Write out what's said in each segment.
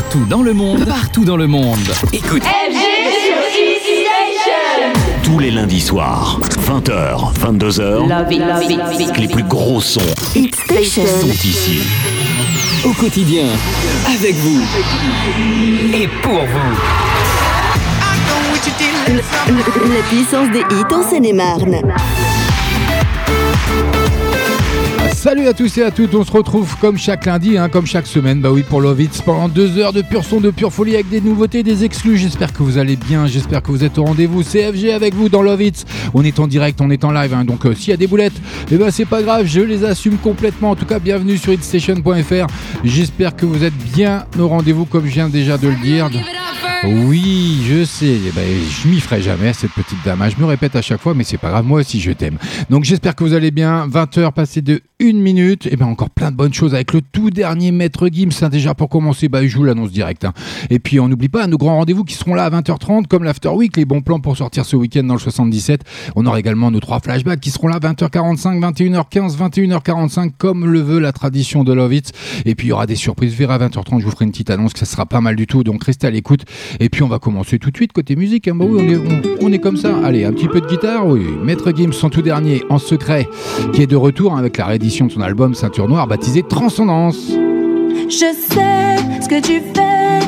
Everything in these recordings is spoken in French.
Partout dans le monde, partout dans le monde. Écoute. Tous les lundis soirs, 20h, 22h, les plus gros sons Hit Station. sont ici. Au quotidien, avec vous et pour vous. La puissance des hits en Seine-et-Marne. Salut à tous et à toutes, on se retrouve comme chaque lundi, hein, comme chaque semaine, bah oui pour Love Hits, pendant deux heures de pur son, de pure folie avec des nouveautés, des exclus. J'espère que vous allez bien, j'espère que vous êtes au rendez-vous. CFG avec vous dans Love Hits. On est en direct, on est en live, hein, donc euh, s'il y a des boulettes, eh ben c'est pas grave, je les assume complètement. En tout cas, bienvenue sur hitstation.fr. J'espère que vous êtes bien au rendez-vous, comme je viens déjà de le dire. Oui, je sais. Eh ben, je m'y ferai jamais, cette petite dame. hein. Je me répète à chaque fois, mais c'est pas grave. Moi aussi, je t'aime. Donc, j'espère que vous allez bien. 20h passées de 1 minute. Et bien, encore plein de bonnes choses avec le tout dernier Maître Gims. hein. Déjà, pour commencer, bah, je vous l'annonce direct. hein. Et puis, on n'oublie pas nos grands rendez-vous qui seront là à 20h30, comme l'After Week, les bons plans pour sortir ce week-end dans le 77. On aura également nos trois flashbacks qui seront là 20h45, 21h15, 21h45, comme le veut la tradition de Love It. Et puis, il y aura des surprises. Vers à 20h30, je vous ferai une petite annonce que ça sera pas mal du tout. Donc, restez à l'écoute. Et puis on va commencer tout de suite côté musique. hein. Bah oui, on est, on est comme ça. Allez, un petit peu de guitare. Oui, Maître Gims, son tout dernier en secret, qui est de retour hein, avec la réédition de son album Ceinture Noire baptisé Transcendance. Je sais ce que tu fais.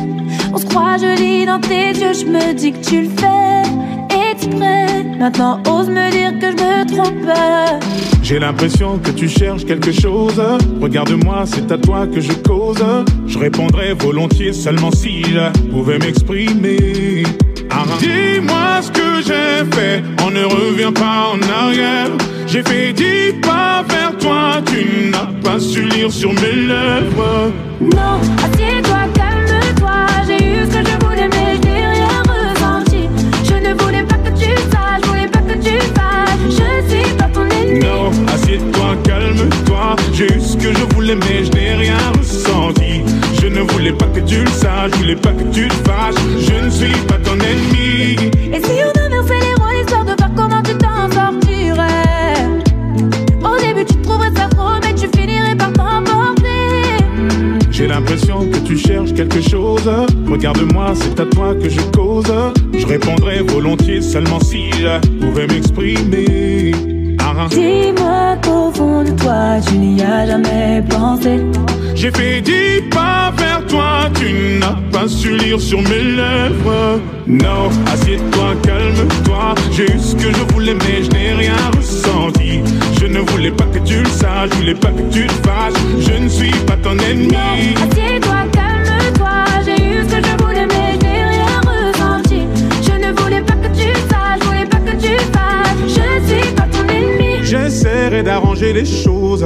On se croit joli dans tes yeux. Je me dis que tu le fais exprès. Maintenant, ose me dire que je me trompe. J'ai l'impression que tu cherches quelque chose. Regarde-moi, c'est à toi que je cause. Je répondrais volontiers seulement si je pouvais m'exprimer. Dis-moi ce que j'ai fait, on ne revient pas en arrière. J'ai fait dix pas vers toi, tu n'as pas su lire sur mes lèvres. Non, assieds-toi, calme-toi. J'ai eu ce que je voulais, mais je n'ai rien ressenti. Je ne voulais pas que tu saches, je voulais pas que tu fasses. Je suis pas ton ennemi. Non, assieds-toi, calme-toi. J'ai eu ce que je voulais, mais je n'ai rien ressenti. Je ne voulais pas que tu le saches, je voulais pas que tu te fâches. Je ne suis pas ton ennemi. Et si on inversait les rôles histoire de voir comment tu t'en sortirais Au début tu trouverais ça trop mais tu finirais par t'emporter J'ai l'impression que tu cherches quelque chose. Regarde-moi, c'est à toi que je cause. Je répondrais volontiers seulement si je pouvais m'exprimer. Dis-moi qu'au fond de toi tu n'y as jamais pensé J'ai fait dix pas vers toi, tu n'as pas su lire sur mes lèvres. Non, assieds-toi, calme-toi. J'ai eu ce que je voulais, mais je n'ai rien ressenti. Je ne voulais pas que tu le saches, je voulais pas que tu te fâches. Je ne suis pas ton ennemi. Non, assieds-toi, J'essaierai d'arranger les choses.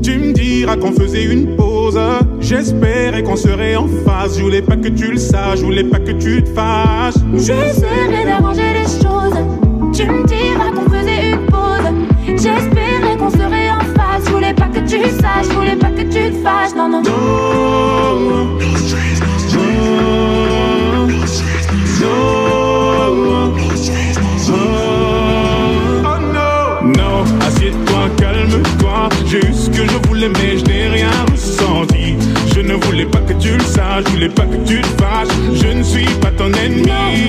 Tu me diras qu'on faisait une pause. J'espérais qu'on serait en phase. Je voulais pas que tu le saches, je voulais pas que tu te fâches. J'essaierai d'arranger les choses. Tu me diras qu'on faisait une pause. J'espérais qu'on serait en face. Je voulais pas que tu saches, je voulais pas que tu te fâches. Non, non, non. Oh, oh, ce que je voulais, mais je n'ai rien ressenti. Je ne voulais pas que tu le saches, je voulais pas que tu te fâches. Je ne suis pas ton ennemi.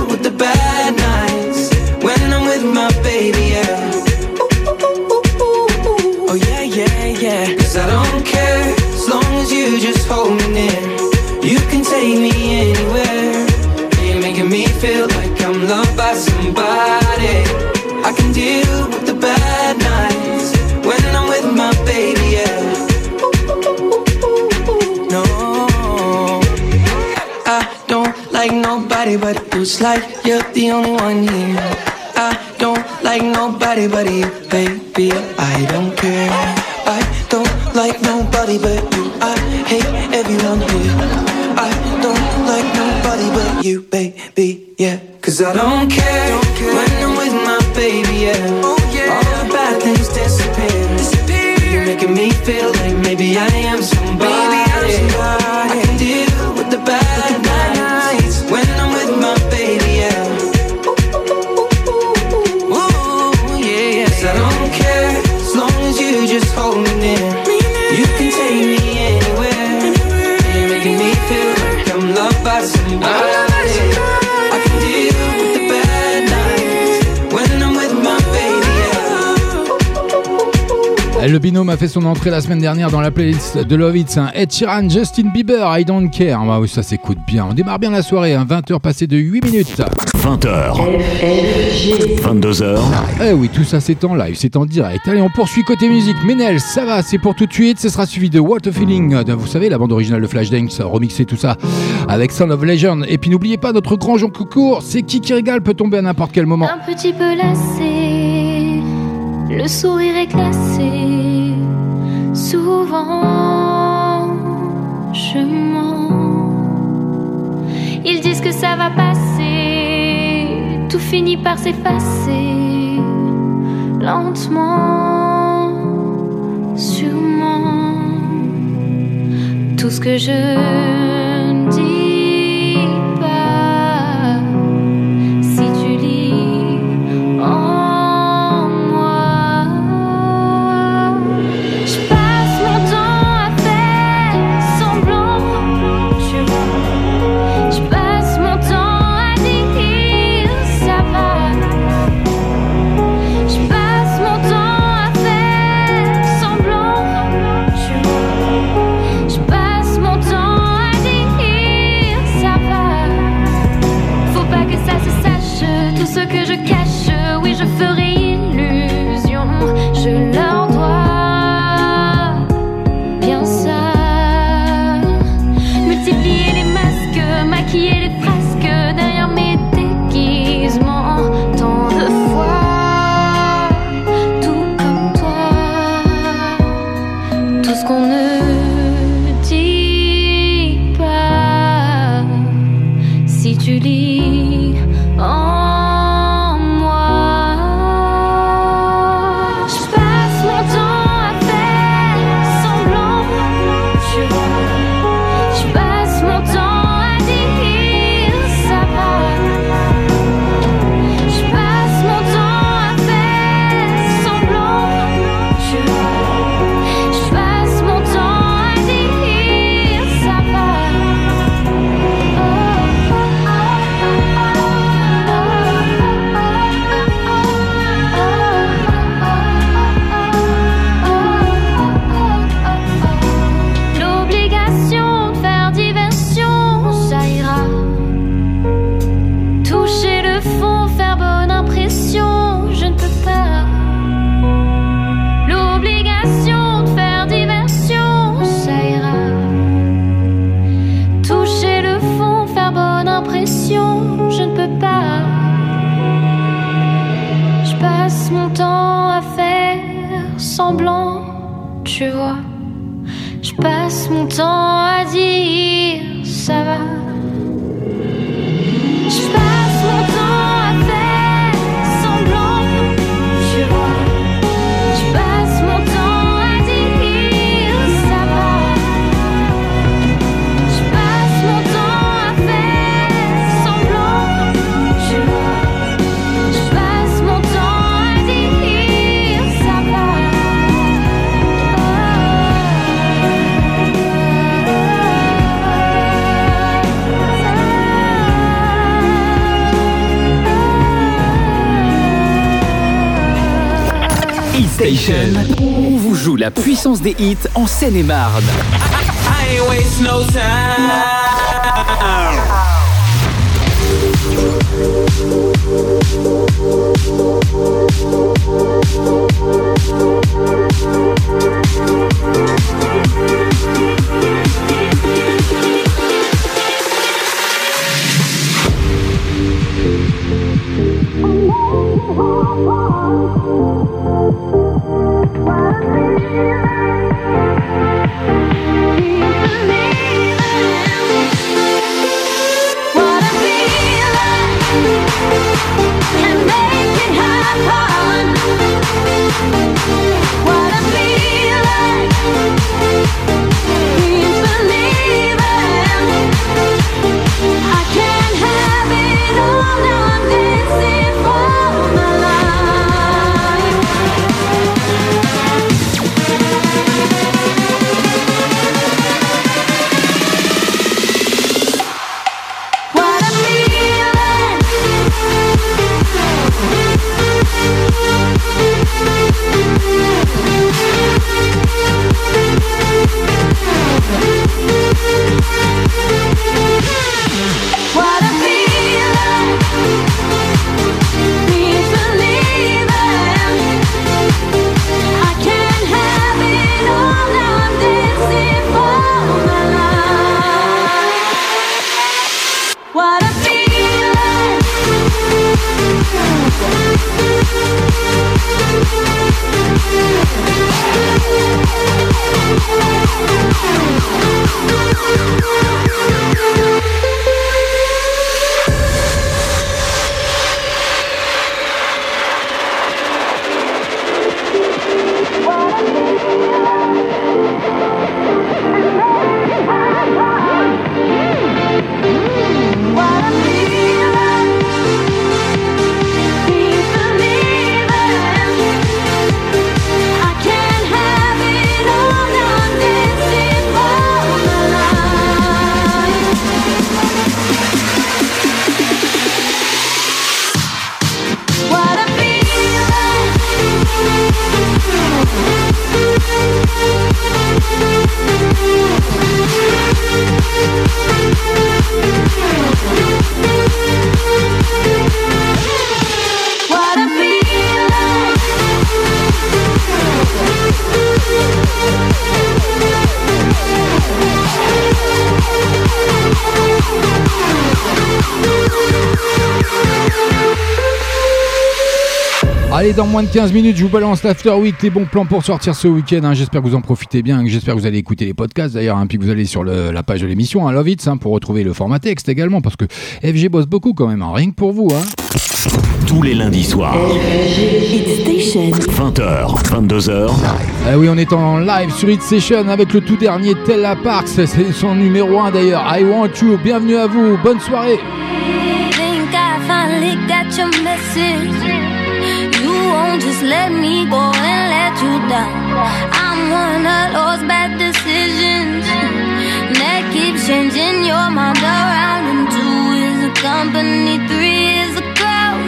son entrée la semaine dernière dans la playlist de Love It's. hein. Ed Sheeran, Justin Bieber, I Don't Care. Bah oui, ça s'écoute bien. On démarre bien la soirée, hein. 20h passé de 8 minutes. 20h. 22h. Eh oui, tout ça c'est en live, c'est en direct. Allez, on poursuit côté musique. Ménel, ça va, c'est pour tout de suite. Ce sera suivi de What a Feeling. de- Vous savez, la bande originale de Flashdance, remixé tout ça avec Sound of Legend. Et puis n'oubliez pas notre grand Jean Coucourt. C'est qui qui régale peut tomber à n'importe quel moment. Un petit peu lassé, le sourire est glacé. Souvent, je mens. Ils disent que ça va passer, tout finit par s'effacer. Lentement, sûrement. Tout ce que je des hits en Seine-et-Marne. I ain't waste no Allez, dans moins de 15 minutes, je vous balance l'After Week, les bons plans pour sortir ce week-end. hein. J'espère que vous en profitez bien, j'espère que vous allez écouter les podcasts d'ailleurs, hein, puis que vous allez sur le- la page de l'émission, hein, Love It, hein, pour retrouver le format texte également, parce que FG bosse beaucoup quand même, hein, rien que pour vous. Hein. Tous les lundis soirs, Hit Station. 20h, 22h, Ah oui, on est en live sur Hit Session avec le tout dernier Tella Parks, c'est son numéro 1 d'ailleurs. I want you, bienvenue à vous, bonne soirée. think I won't just let me go and let you down. I'm one of those bad decisions that keeps changing your mind around. And two is a company, three is a crowd.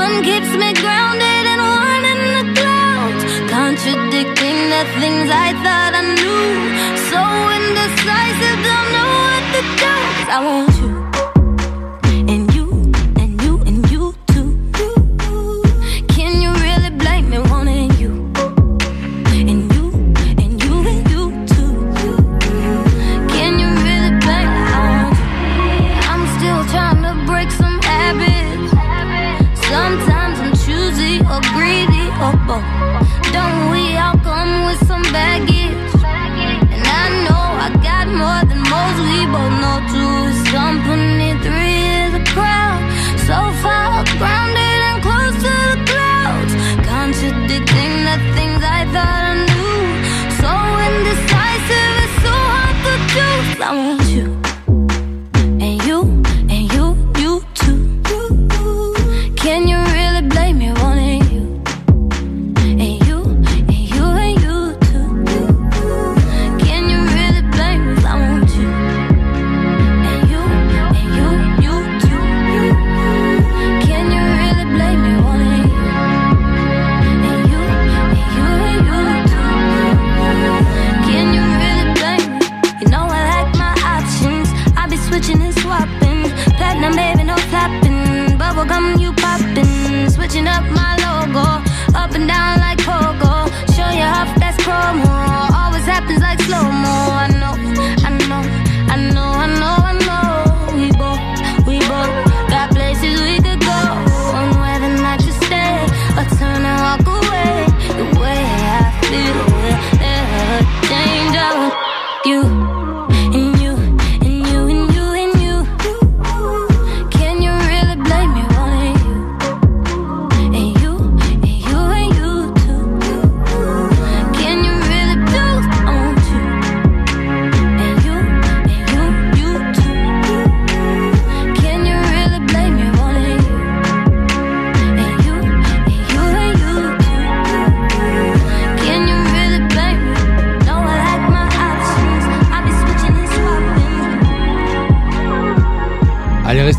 One keeps me grounded and one in the clouds. Contradicting the things I thought I knew. So indecisive, don't know what to do. I want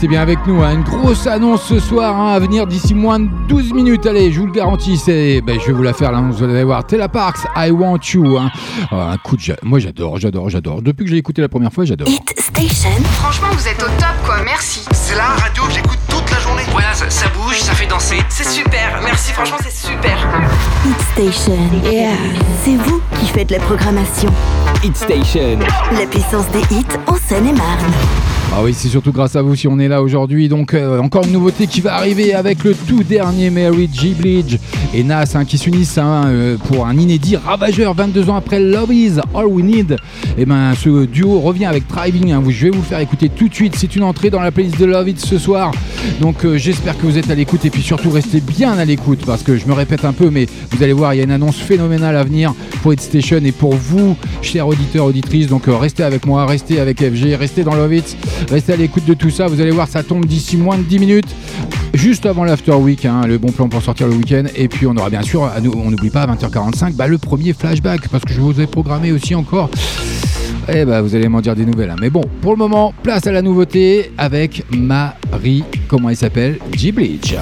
restez bien avec nous. Hein. Une grosse annonce ce soir hein, à venir d'ici moins de 12 minutes. Allez, je vous le garantis, c'est, ben, je vais vous la faire là. Vous allez voir Tela Parks, I Want You. Hein. Oh, un coup de, moi j'adore, j'adore, j'adore. Depuis que j'ai écouté la première fois, j'adore. Hit Station. Franchement, vous êtes au top, quoi. Merci. C'est la radio que j'écoute toute la journée. Voilà, ça, bouge, ça fait danser. C'est super. Merci, franchement, c'est super. Hit Station. Yeah. C'est vous qui faites la programmation. Hit Station. La puissance des hits en Seine-et-Marne. Ah oui, c'est surtout grâce à vous si on est là aujourd'hui. Donc euh, encore une nouveauté qui va arriver avec le tout dernier Mary G. Blige et Nas hein, qui s'unissent hein, euh, pour un inédit ravageur 22 ans après Love Is All We Need. Et eh ben ce duo revient avec Driving. Hein. Je vais vous faire écouter tout de suite. C'est une entrée dans la playlist de Love It ce soir. Donc euh, j'espère que vous êtes à l'écoute et puis surtout restez bien à l'écoute parce que je me répète un peu, mais vous allez voir, il y a une annonce phénoménale à venir pour Hit Station et pour vous, chers auditeurs, auditrices. Donc restez avec moi, restez avec FG, restez dans Love It. Restez à l'écoute de tout ça, vous allez voir, ça tombe d'ici moins de 10 minutes, juste avant l'after week, hein, le bon plan pour sortir le week-end. Et puis on aura bien sûr, on n'oublie pas à 20h45, bah, le premier flashback, parce que je vous ai programmé aussi encore. Et eh bah vous allez m'en dire des nouvelles. Hein. Mais bon, pour le moment, place à la nouveauté avec Marie, comment elle s'appelle? G-Bleach.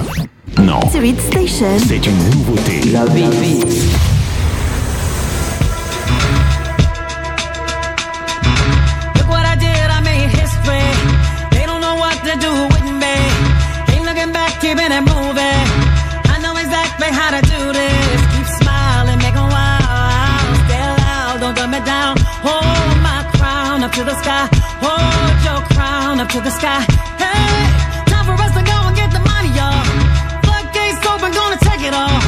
Non. C'est une nouveauté. La vie. Sky. Hey, time for us to go and get the money, y'all. Floodgates open, gonna take it all.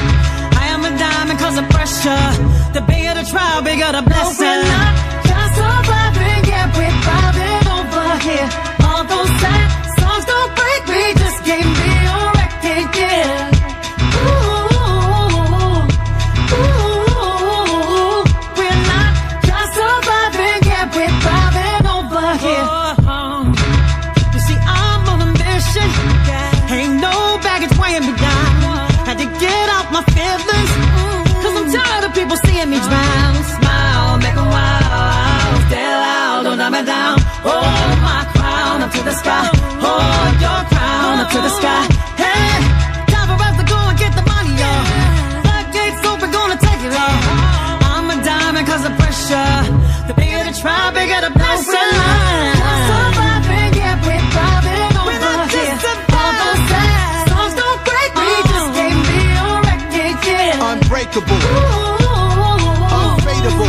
I am a diamond cause of pressure. The bigger the trial, bigger the blessing. unshakable, unfadable.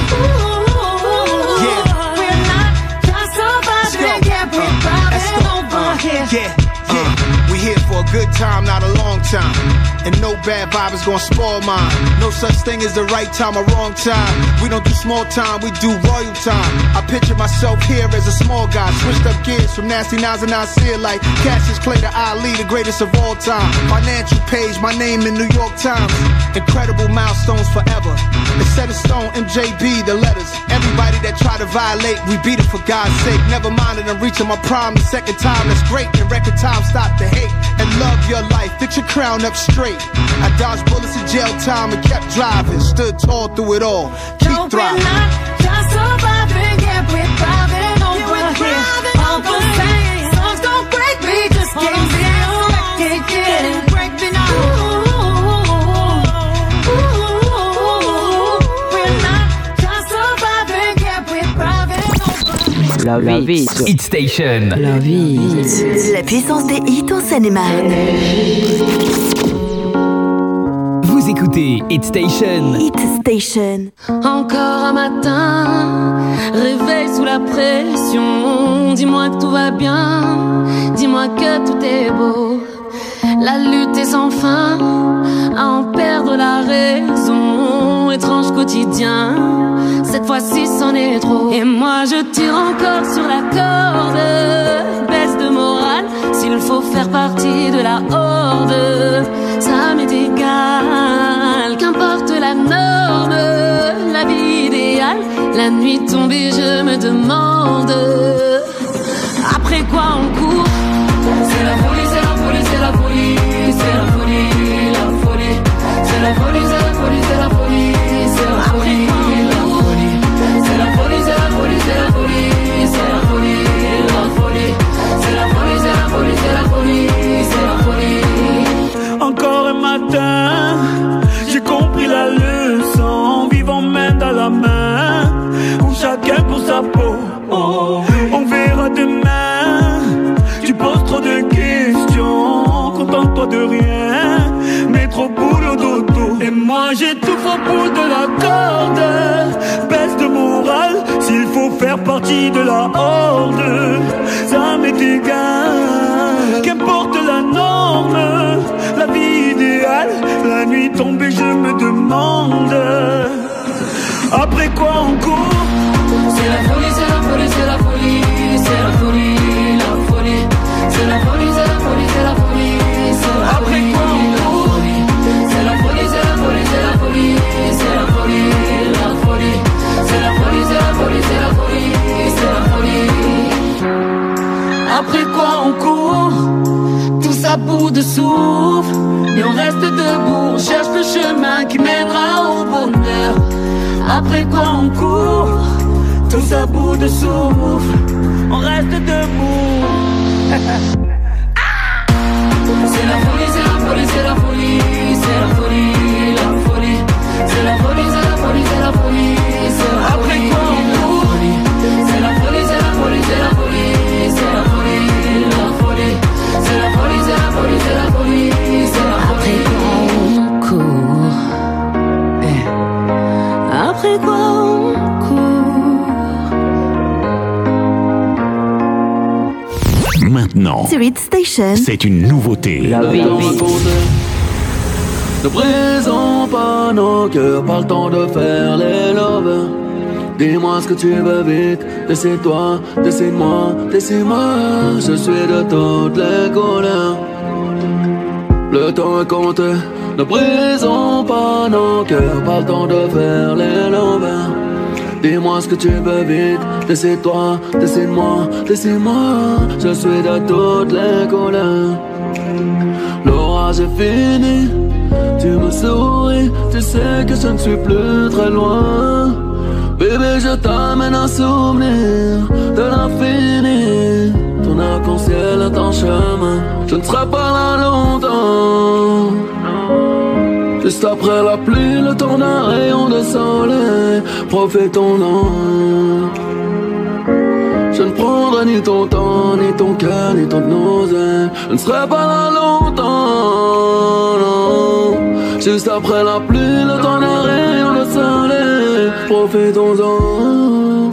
Yeah. We're not just surviving, yeah, we're uh, thriving over uh, here. Yeah, yeah. Uh, we're here for a good time, not a long time and no bad vibe is gonna spoil mine. No such thing as the right time or wrong time. We don't do small time, we do royal time. I picture myself here as a small guy, switched up gears from nasty nines and I see it like Cassius Clay to Ali, the greatest of all time. Financial page, my name in New York Times. Incredible milestones forever. It's set in stone, MJB, the letters. Everybody that try to violate, we beat it for God's sake. Never mind it, I'm reaching my prime the second time. That's great. In record time, stop the hate and love your life. Fix your crown up straight. I dodged bullets in jail time and kept driving. Stood tall through it all. Keep no, thriving. We're not just surviving, yeah, we're thriving over yeah, here. All the same. Songs don't break me, just can't be can't get it. Break me now. Love It. Hit Station. Love It. La puissance des hits en Seine-et-Marne. Écoutez Hit Station. Hit Station. Encore un matin, réveil sous la pression. Dis-moi que tout va bien, dis-moi que tout est beau. La lutte est sans fin, à en perdre la raison. Étrange quotidien, cette fois-ci c'en est trop. Et moi je tire encore sur la corde, baisse de morale, s'il faut faire partie de la horde, ça m'est égal. Qu'importe la norme, la vie idéale, la nuit tombée, je me demande. Après quoi on court? C'est la folie, c'est la folie, c'est la folie, c'est la folie, la folie. C'est la folie, c'est la folie, c'est la folie, chacun pour sa peau. On verra demain. Tu poses trop de questions, contente-toi de rien, mais trop boulot dodo. Et moi j'étouffe au bout de la corde, baisse de morale, s'il faut faire partie de la horde, ça m'est égal. Qu'importe la norme, la vie idéale, la nuit tombée, je me demande. Après quoi on court C'est la folie, c'est la folie, c'est la folie, c'est la folie, la folie. C'est la folie, c'est la folie, c'est la folie, c'est la Après folie, quoi on folie. C'est la folie, c'est la folie, c'est la folie, c'est la folie, la folie. C'est la folie, c'est la folie, c'est la folie, c'est la folie. Après quoi on court, tous à bout de souffle, et on reste debout, on cherche le chemin qui mènera au bonheur. Après quoi on court, tous à bout de souffle, on reste debout. C'est la folie, c'est la folie, c'est la folie, Maintenant, Sur Hit Station. c'est une nouveauté. Ne présent pas nos cœurs, pas le temps de faire les lovers. Dis-moi ce que tu veux vite, décide-toi, décide-moi, décide-moi. Je suis de toutes les couleurs. Le temps est compté, ne présent pas nos cœurs, pas le temps de faire les lovers. Dis-moi ce que tu veux vite, décide-toi, décide-moi, décide-moi. Je suis de toutes les couleurs. L'orage est fini, tu me souris, tu sais que je ne suis plus très loin. Bébé, je t'amène un souvenir de l'infini. Ton arc-en-ciel est en chemin, je ne serai pas là longtemps. Juste après la pluie, le temps d'un rayon de soleil, profitons-en. Je ne prendrai ni ton temps, ni ton cœur, ni ton nausée. Je ne serai pas là longtemps, non. Juste après la pluie, le temps d'un rayon de soleil, profitons-en.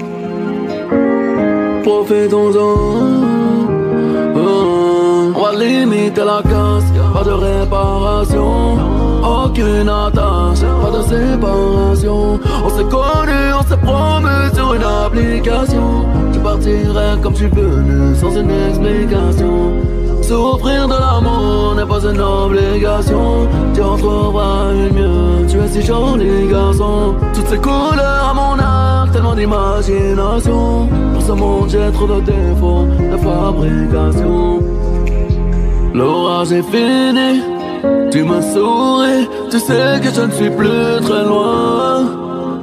Profitons-en. Oh. Limite la casse, pas de réparation. Aucune attache, pas de séparation. On s'est connus, on s'est promu sur une application. Tu partirais comme tu venu, sans une explication. Souffrir de l'amour n'est pas une obligation. Tu en trouveras une mieux, tu es si joli garçon. Toutes ces couleurs à mon arc, tellement d'imagination. Pour ce monde, j'ai trop de défauts de fabrication. L'orage est fini, tu m'as souri, tu sais que je ne suis plus très loin.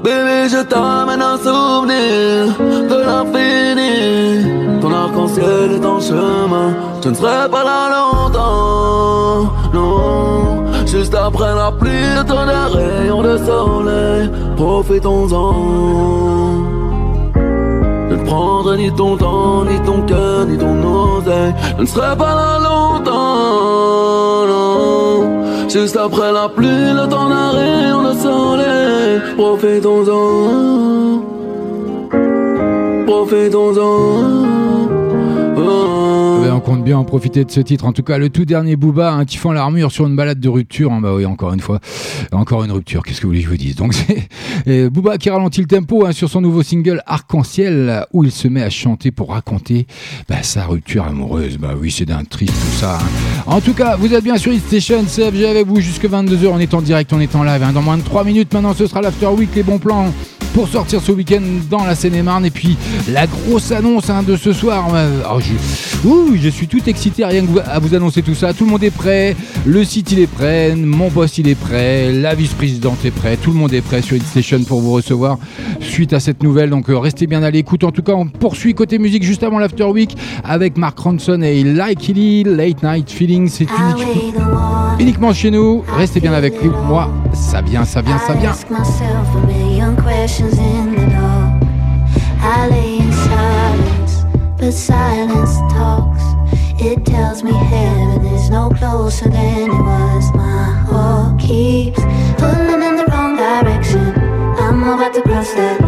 Bébé, je t'amène un souvenir de l'infini. Ton arc-en-ciel est en chemin, je ne serai pas là longtemps. Non, juste après la pluie, d'un rayon de soleil. Profitons-en. Ni ton temps, ni ton cœur, ni ton oseille. Je ne serai pas là longtemps. Juste après la pluie, le temps d'un rayon de soleil. Profitons-en. Profitons-en. On compte bien en profiter de ce titre. En tout cas, le tout dernier Booba, un tifant l'armure sur une balade de rupture. Hein, bah oui, encore une fois, encore une rupture. Qu'est-ce que vous voulez que je vous dise? Donc, c'est Booba qui ralentit le tempo hein, sur son nouveau single Arc-en-ciel, où il se met à chanter pour raconter bah, sa rupture amoureuse. Bah oui, c'est d'un triste tout ça. hein. En tout cas, vous êtes bien sur Hit Station, CFG avec vous jusque 22h. On est en direct, on est en live. hein. Dans moins de 3 minutes, maintenant, ce sera l'After Week, les bons plans pour sortir ce week-end dans la Seine-et-Marne. Et puis la grosse annonce hein, de ce soir. Euh, oh, je, je suis tout excité rien que vous- à vous annoncer tout ça. Tout le monde est prêt. Le site il est prêt. Mon boss il est prêt. La vice-présidente est prête. Tout le monde est prêt sur Hit Station pour vous recevoir suite à cette nouvelle. Donc euh, restez bien à l'écoute. En tout cas, on poursuit côté musique juste avant l'After Week avec Mark Ronson et Like Late Night Feeling. C'est unique- uniquement chez nous. Restez bien avec moi. Ça vient, ça vient, ça vient. silence, but silence talks. It tells me heaven is no closer than it was. My heart keeps pulling in the wrong direction. I'm about to cross that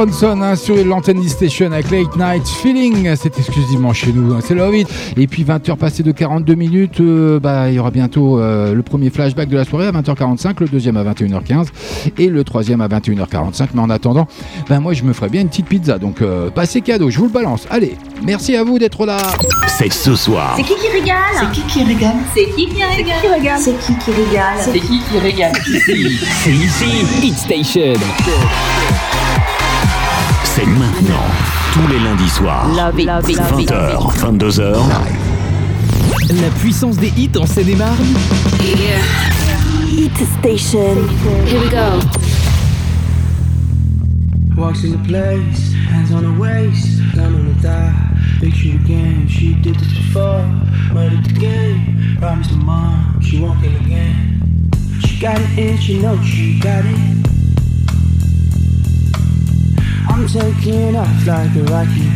Ronson hein, sur l'antenne Station avec Late Night Feeling, c'est exclusivement chez nous, hein, c'est Love It. Et puis 20h passées de 42 minutes, euh, bah, il y aura bientôt euh, le premier flashback de la soirée à 20h45, le deuxième à 21h15 et le troisième à 21h45. Mais en attendant, ben moi je me ferai bien une petite pizza, donc euh, passez cadeau, je vous le balance. Allez, merci à vous d'être là. C'est ce soir. C'est qui qui régale C'est qui qui régale C'est qui qui régale C'est qui qui régale C'est qui qui régale Ici, c'est ici. Hit Station. C'est maintenant, tous les lundis soirs. 20h, 22h. La puissance des hits en Seine-et-Marne. Yeah. Hit Station. Here we go. Walk through the place, hands on the waist, down on the thigh. Picture you again, she did this before. Murdered the game, promised the mom, she won't kill again. She got it, and she knows she got it. I'm taking off like a rocket.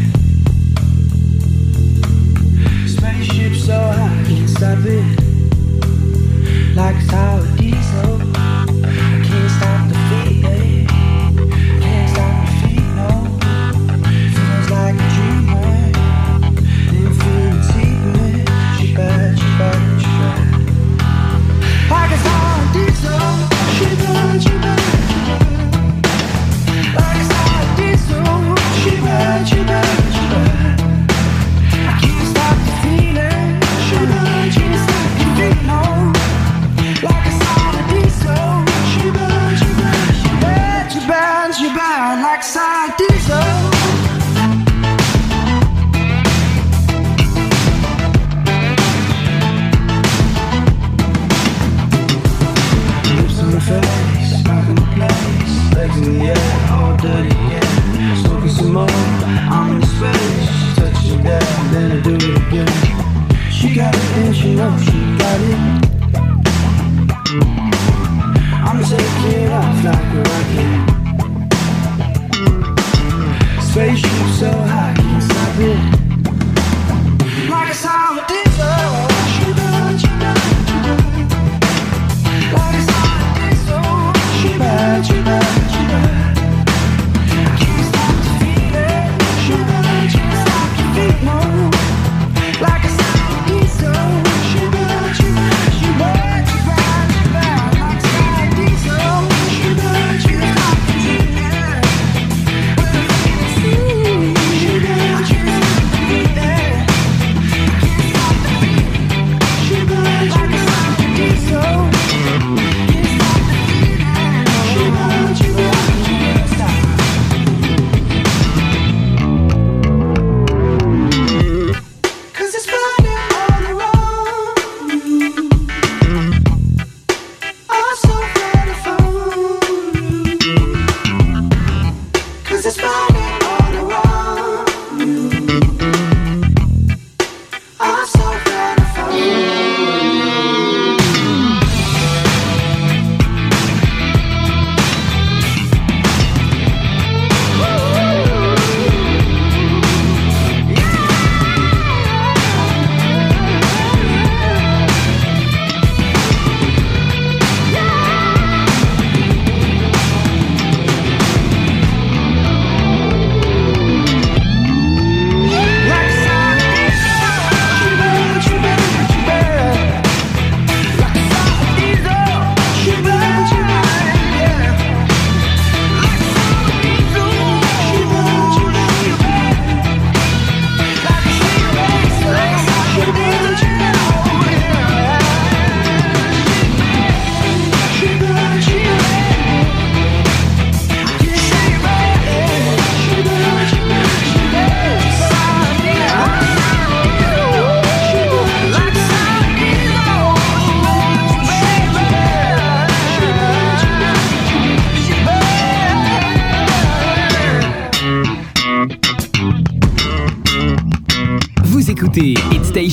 Spaceship so high, can't stop it. Like sour diesel. Spaceship so high, can't stop it.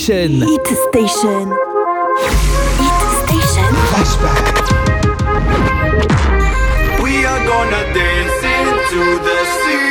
Station. Hit Station. Hit Station. Flashback. We are gonna dance into the sea.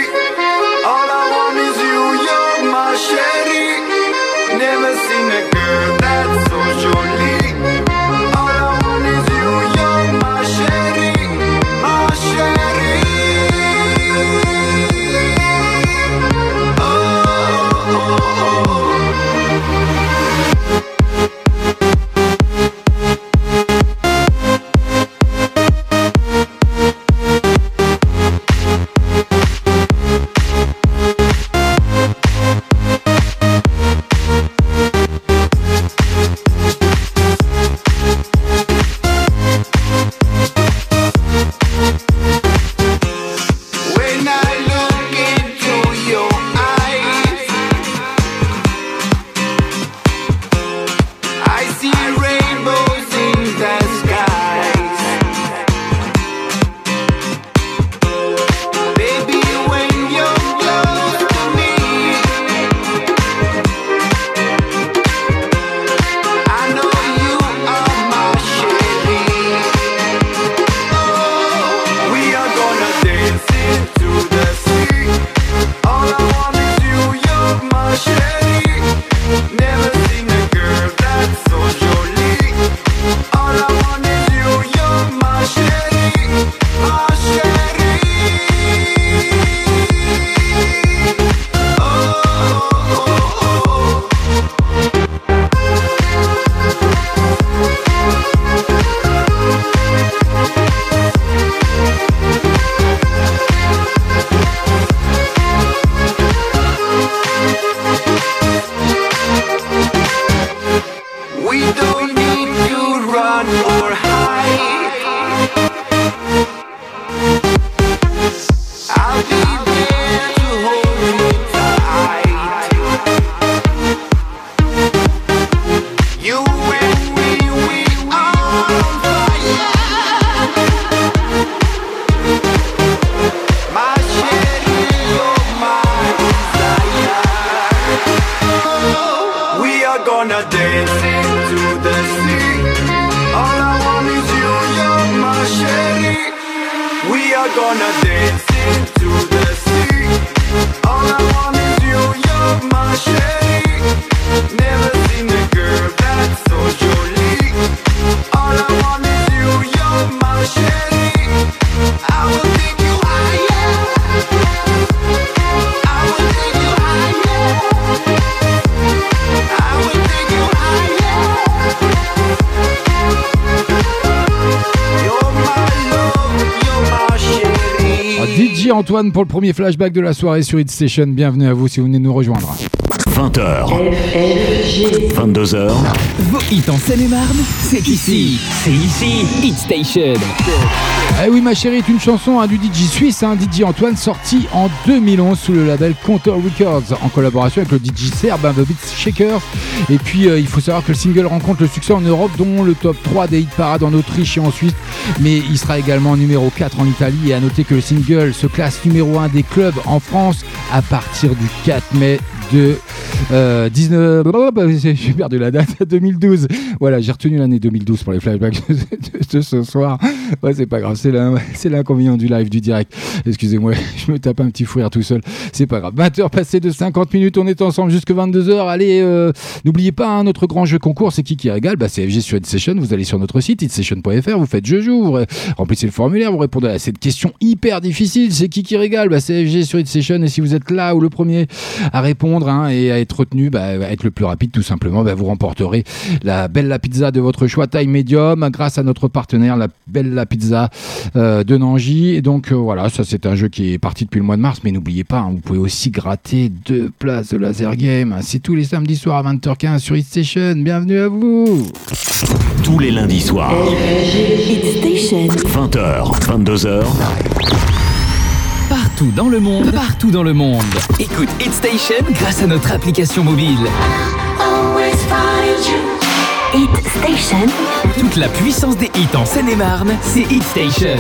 Pour le premier flashback de la soirée sur Hit Station. Bienvenue à vous si vous venez nous rejoindre. 20h, 22h, Vos hits en Seine-et-Marne, c'est ici. C'est ici. Hit Station. Eh oui, ma chérie, est une chanson hein, du DJ suisse, hein, DJ Antoine, sorti en 2011 sous le label Counter Records, en collaboration avec le DJ serbe hein, The Beat Shakers. Et puis, euh, il faut savoir que le single rencontre le succès en Europe, dont le top 3 des hit parades en Autriche et en Suisse, mais il sera également numéro 4 en Italie. Et à noter que le single se classe numéro 1 des clubs en France à partir du 4 mai de euh, 19. blablabla, J'ai perdu la date, 2012. Voilà, j'ai retenu l'année 2012 pour les flashbacks de, ce soir. Ouais, c'est pas grave, c'est l'in- c'est l'inconvénient du live, du direct. Excusez-moi, je me tape un petit fou tout seul. C'est pas grave. 20h passées de 50 minutes, on est ensemble jusque 22h. Allez, euh, n'oubliez pas, hein, notre grand jeu concours, c'est qui qui régale? Bah, C'est FG sur Session. Vous allez sur notre site, hitsession.fr, vous faites je joue, vous remplissez le formulaire, vous répondez à cette question hyper difficile. C'est qui qui régale? Bah, C'est FG sur Session. Et si vous êtes là ou le premier à répondre hein, et à être retenu, bah, à être le plus rapide tout simplement, bah, vous remporterez la Bella Pizza de votre choix taille médium grâce à notre partenaire, la Bella Pizza euh, de Nangy. Et donc euh, voilà, ça c'est un jeu qui est parti depuis le mois de mars, mais n'oubliez pas, hein, vous pouvez aussi gratter deux places de laser game. C'est tous les samedis soirs à 20h15 sur Hit Station. Bienvenue à vous. tous les lundis soirs. 20h, 22h, Partout dans le monde, partout dans le monde. Écoute Hit Station grâce à notre application mobile. Hit Station. Toute la puissance des hits en Seine-et-Marne, c'est Hit Station.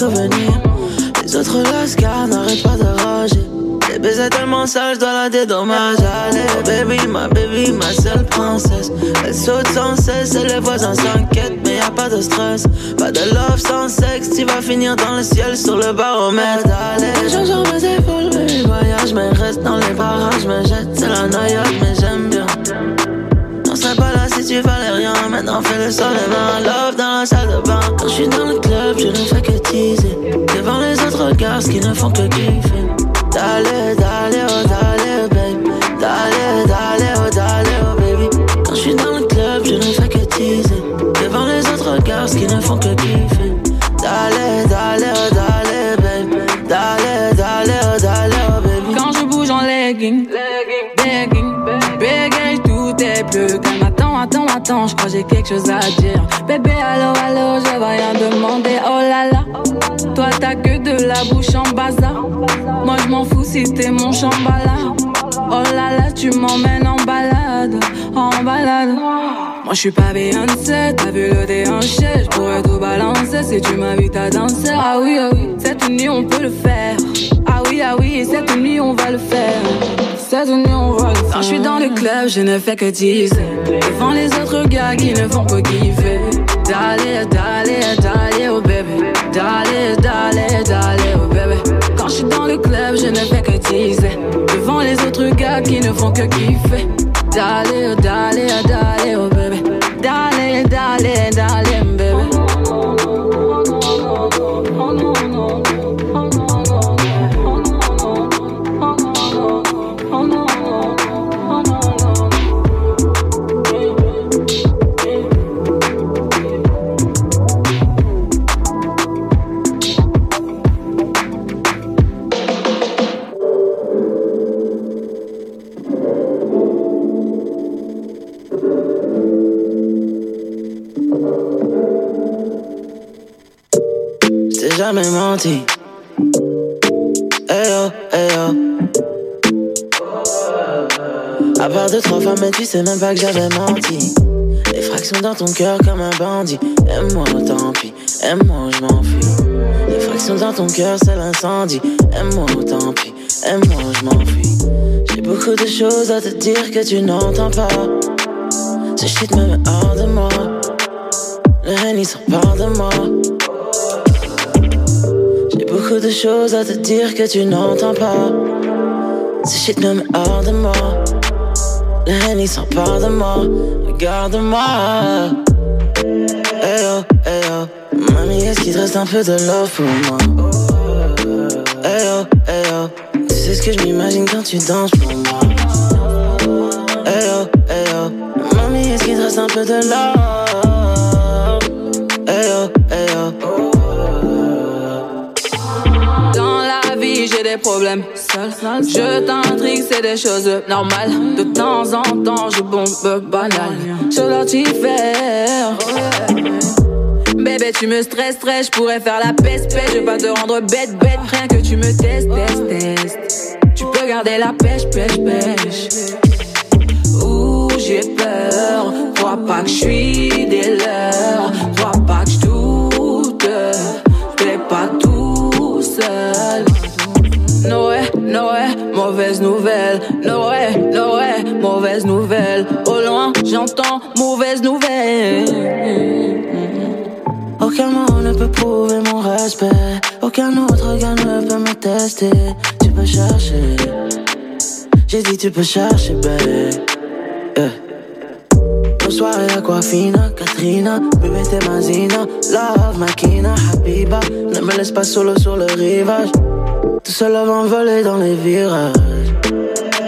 Les autres lascars n'arrêtent pas de rager. Les baisers tellement sales, dois la dédommager. Allez, baby, ma baby, ma seule princesse. Elle saute sans cesse et les voisins s'inquiètent, mais y a pas de stress. Pas de love sans sexe, tu vas finir dans le ciel sur le baromètre. Allez, je mes épaules, mais voyage, mais reste dans les barrages, me jette, c'est la noyade, mais Maintenant fais le sol et mains. Love dans la salle de bain. Quand je suis dans le club, je ne fais que teaser. Devant les autres gars, qui ne font que kiffer. Dale, dale, oh dale, baby. Dale, dale, oh dale, oh baby. Quand je suis dans le club, je ne fais que teaser. Devant les autres gars, qui ne font que kiffer. Dale, dale, oh dale, baby. Dale, dale, oh dale, oh baby. Quand je bouge en legging, begging, begging, tout est calme. Attends, attends, je crois j'ai quelque chose à dire. Bébé, allô, allô, je vais rien demander. Oh là là, toi t'as que de la bouche en bazar. Moi je m'en fous si t'es mon chambala. Oh là là, tu m'emmènes en balade, en balade. Moi je suis pas Beyoncé, t'as vu le déhanché, je pourrais tout balancer si tu m'invites à danser. Ah oui, ah oui, cette nuit on peut le faire. Ah oui, ah oui, cette nuit on va le faire. Quand je suis dans le club, je ne fais que teaser. Devant les autres gars qui ne font que kiffer. Dale, dale, dale, oh bébé. Dale, dale, dale, oh bébé. Quand je suis dans le club, je ne fais que teaser. Devant les autres gars qui ne font que kiffer. Dale, dale, dale, oh bébé. Dale, dale, dale, oh. À part deux, trois fois, mais tu sais même pas que j'avais menti. Les fractions dans ton cœur comme un bandit. Aime-moi, tant pis. Aime-moi, je m'enfuis. Les fractions dans ton cœur, c'est l'incendie. Aime-moi, tant pis. Aime-moi, je m'enfuis. J'ai beaucoup de choses à te dire que tu n'entends pas. Ce shit me met hors de moi. Le Henny s'empare de moi. Beaucoup de choses à te dire que tu n'entends pas. Ce shit me met hors de moi. Le Henny s'empare de moi. Regarde-moi. Hey yo, hey yo. Mamie, est-ce qu'il te reste un peu de love pour moi? Hey yo, hey yo. Tu sais ce que je m'imagine quand tu danses pour moi? Hey yo, hey yo. Mamie, est-ce qu'il te reste un peu de love? Je t'intrigue, c'est des choses normales. De temps en temps, je bombe banal. Je faire. Bébé, tu me stresserais, je pourrais faire la peste, peste. Je vais pas te rendre bête, bête. Rien que tu me testes, testes, testes. Tu peux garder la pêche, pêche, pêche. Ouh, j'ai peur. Crois pas que je suis des leurs. Crois pas que mauvaise nouvelle. Noé, Noé, mauvaise nouvelle. Au loin, j'entends mauvaise nouvelle. Aucun mot ne peut prouver mon respect. Aucun autre gars ne peut me tester. Tu peux chercher. J'ai dit tu peux chercher, babe. Yeah. Nos soirées Aquafina, Katrina, bébé t'es Mazina, Love, Makina, Habiba. Ne me laisse pas solo sur le rivage. Tout seul avant voler dans les virages.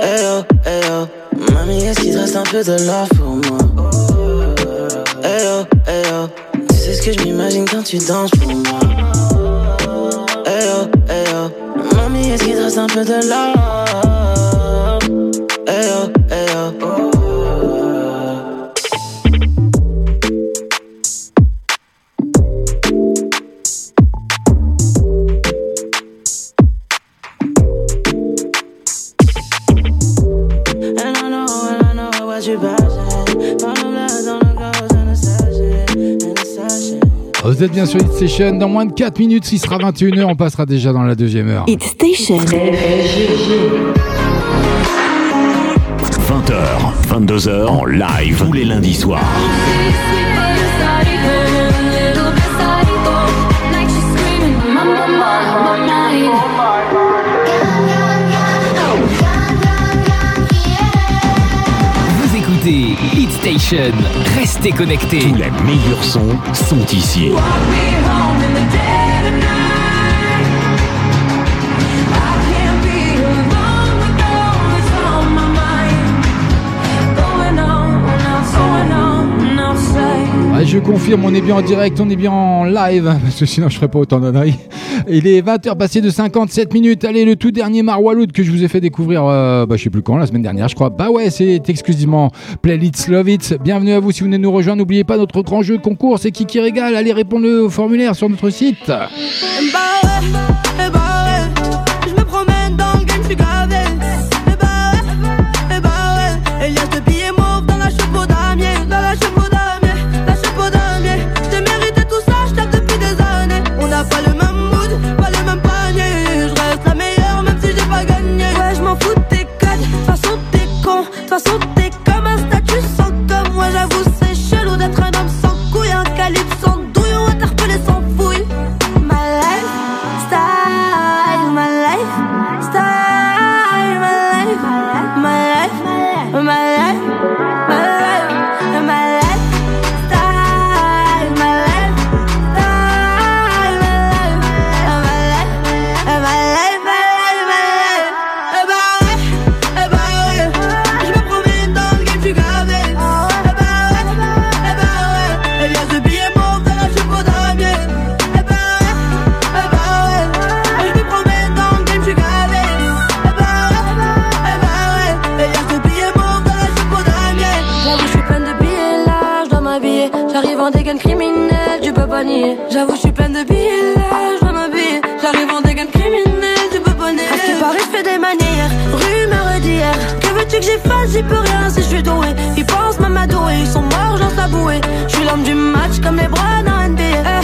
Hey yo, hey yo. Mamie, est-ce qu'il te reste un peu de love pour moi? Hey yo, hey yo. Tu sais ce que je m'imagine quand tu danses pour moi? Hey yo, hey yo. Mamie, est-ce qu'il te reste un peu de love? Hey yo, hey yo. Vous êtes bien sur Hit Station. Dans moins de 4 minutes, il sera 21h. On passera déjà dans la deuxième heure. Hit Station. 20h, 22h en live tous les lundis soirs. Station. Restez connectés. Tous les meilleurs sons sont ici. Ouais, je confirme, on est bien en direct, on est bien en live, parce que sinon je ferais pas autant d'anneries. Il est 20h passé de 57 minutes. Allez, le tout dernier Marwaloud que je vous ai fait découvrir, euh, bah, je sais plus quand, la semaine dernière, je crois. Bah ouais, c'est exclusivement Playlist Love It. Bienvenue à vous si vous venez nous rejoindre. N'oubliez pas notre grand jeu concours, c'est qui qui régale. Allez répondre au formulaire sur notre site. Bah J'avoue, je suis pleine de billets là, je m'habiller. J'arrive en dégâts criminel, tu peux pas nier. À ce je fais des manières, rumeurs d'hier. Que veux-tu que j'y fasse, j'y peux rien si je suis doué. Ils pensent m'amadouer, ils sont morts, j'en la bouée. Je suis l'homme du match comme les bras dans eh, NBA.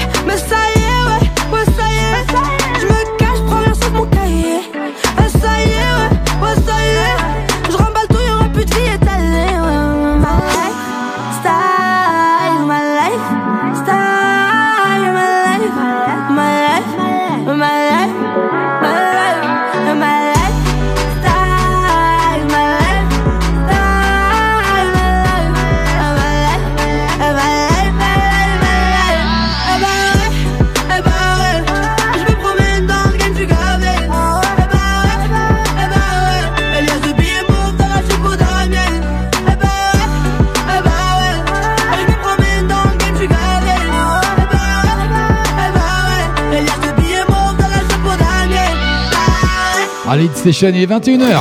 Allez, Hit Station, il est 21h.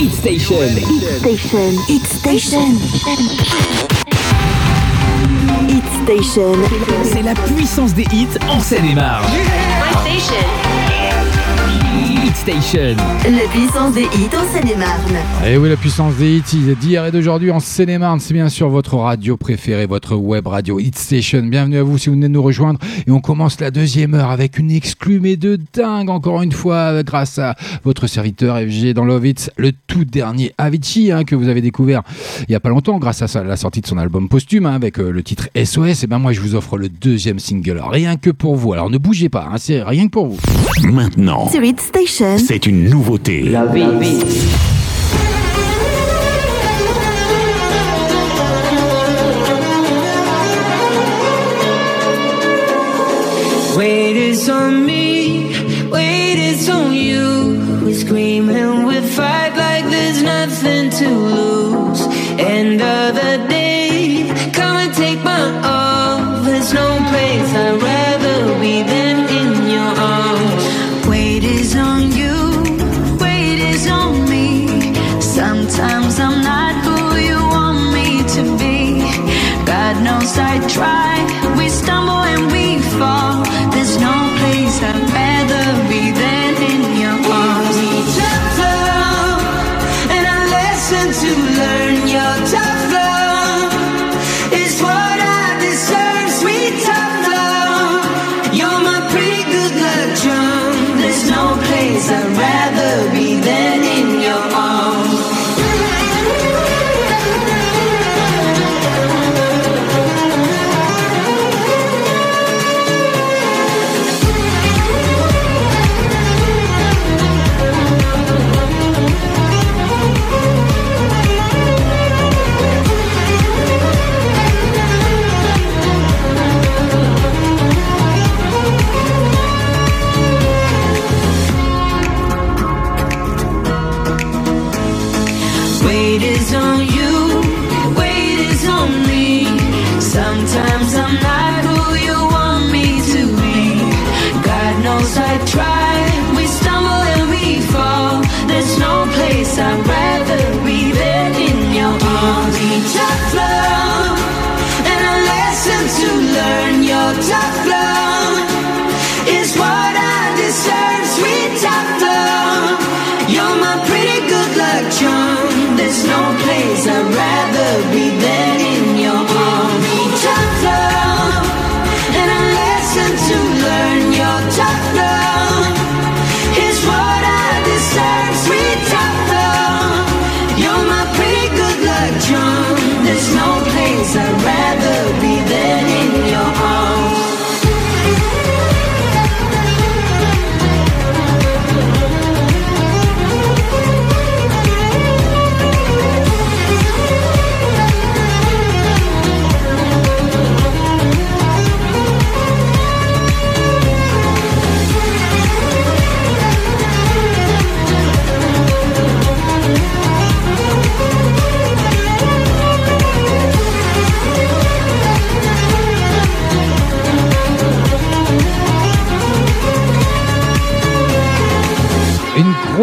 Hit Station. Hit Station. Hit Station. Hit Station. C'est la puissance des hits en scène et marne. Hit Station. La puissance des hits en Seine-et-Marne. Et oui, la puissance des hits d'hier et d'aujourd'hui en Seine-et-Marne. C'est bien sûr votre radio préférée, votre web radio Hit Station. Bienvenue à vous si vous venez de nous rejoindre. Et on commence la deuxième heure avec une exclue mais de dingue, encore une fois, grâce à votre serviteur FG dans Lovitz, le tout dernier Avicii hein, que vous avez découvert il n'y a pas longtemps grâce à la sortie de son album posthume hein, avec euh, le titre SOS. Et eh ben moi, je vous offre le deuxième single, rien que pour vous. Alors ne bougez pas, hein, c'est rien que pour vous. Maintenant. Sur HitStation. prochaine, c'est une nouveauté. La vie. La vie. Wait is on me, wait is on you. We're screaming, we fight like there's nothing to lose. End of the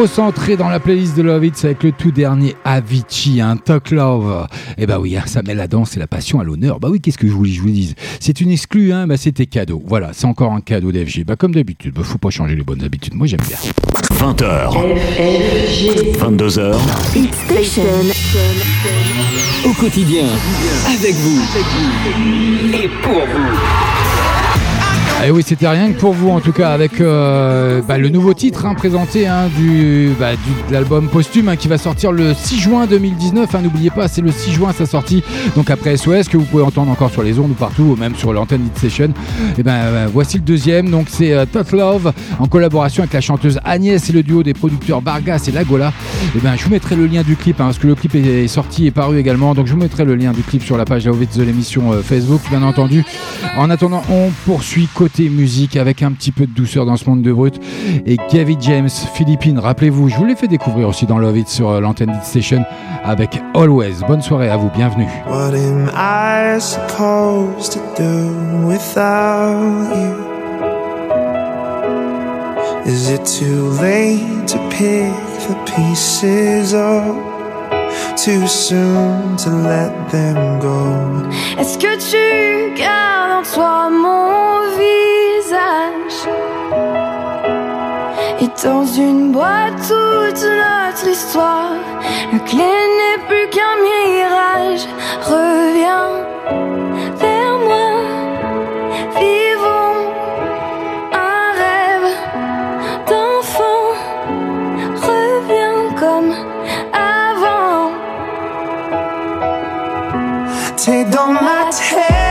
grosse entrée dans la playlist de Love It's avec le tout dernier Avicii, un Talk Love. Eh bah oui, hein, ça met la danse et la passion à l'honneur. Bah oui, qu'est-ce que je voulais je vous dise C'est une exclue, hein, bah c'était cadeau. Voilà, c'est encore un cadeau d'FG. Bah comme d'habitude, bah faut pas changer les bonnes habitudes. Moi j'aime bien. 20h. 22h. Hit Station. Au quotidien, avec vous et pour vous. Et oui, c'était rien que pour vous en tout cas avec euh, bah, le nouveau titre hein, présenté hein, bah, du- de l'album posthume hein, qui va sortir le 6 juin 2019. hein. N'oubliez pas, c'est le 6 juin sa sortie. Donc après SOS que vous pouvez entendre encore sur les ondes ou partout, ou même sur l'antenne Hit Session. Et ben euh, voici le deuxième. Donc c'est euh, Tot Love en collaboration avec la chanteuse Agnès et le duo des producteurs Vargas et Lagola. Et ben je vous mettrai le lien du clip parce que le clip est, sorti et paru également. Donc je vous mettrai le lien du clip sur la page de l'émission euh, Facebook, bien entendu. En attendant, on poursuit côté musique avec un petit peu de douceur dans ce monde de brut. Et Gavin James, Philippines, rappelez-vous, je vous l'ai fait découvrir aussi dans Love It sur euh, l'antenne Station avec Always. Bonne soirée à vous, bienvenue. Is it too late to pick the pieces up? Too soon to let them go? Est-ce que tu gardes en toi mon visage? Et dans une boîte toute notre histoire La clé n'est plus qu'un mirage. Reviens T'es dans ma tête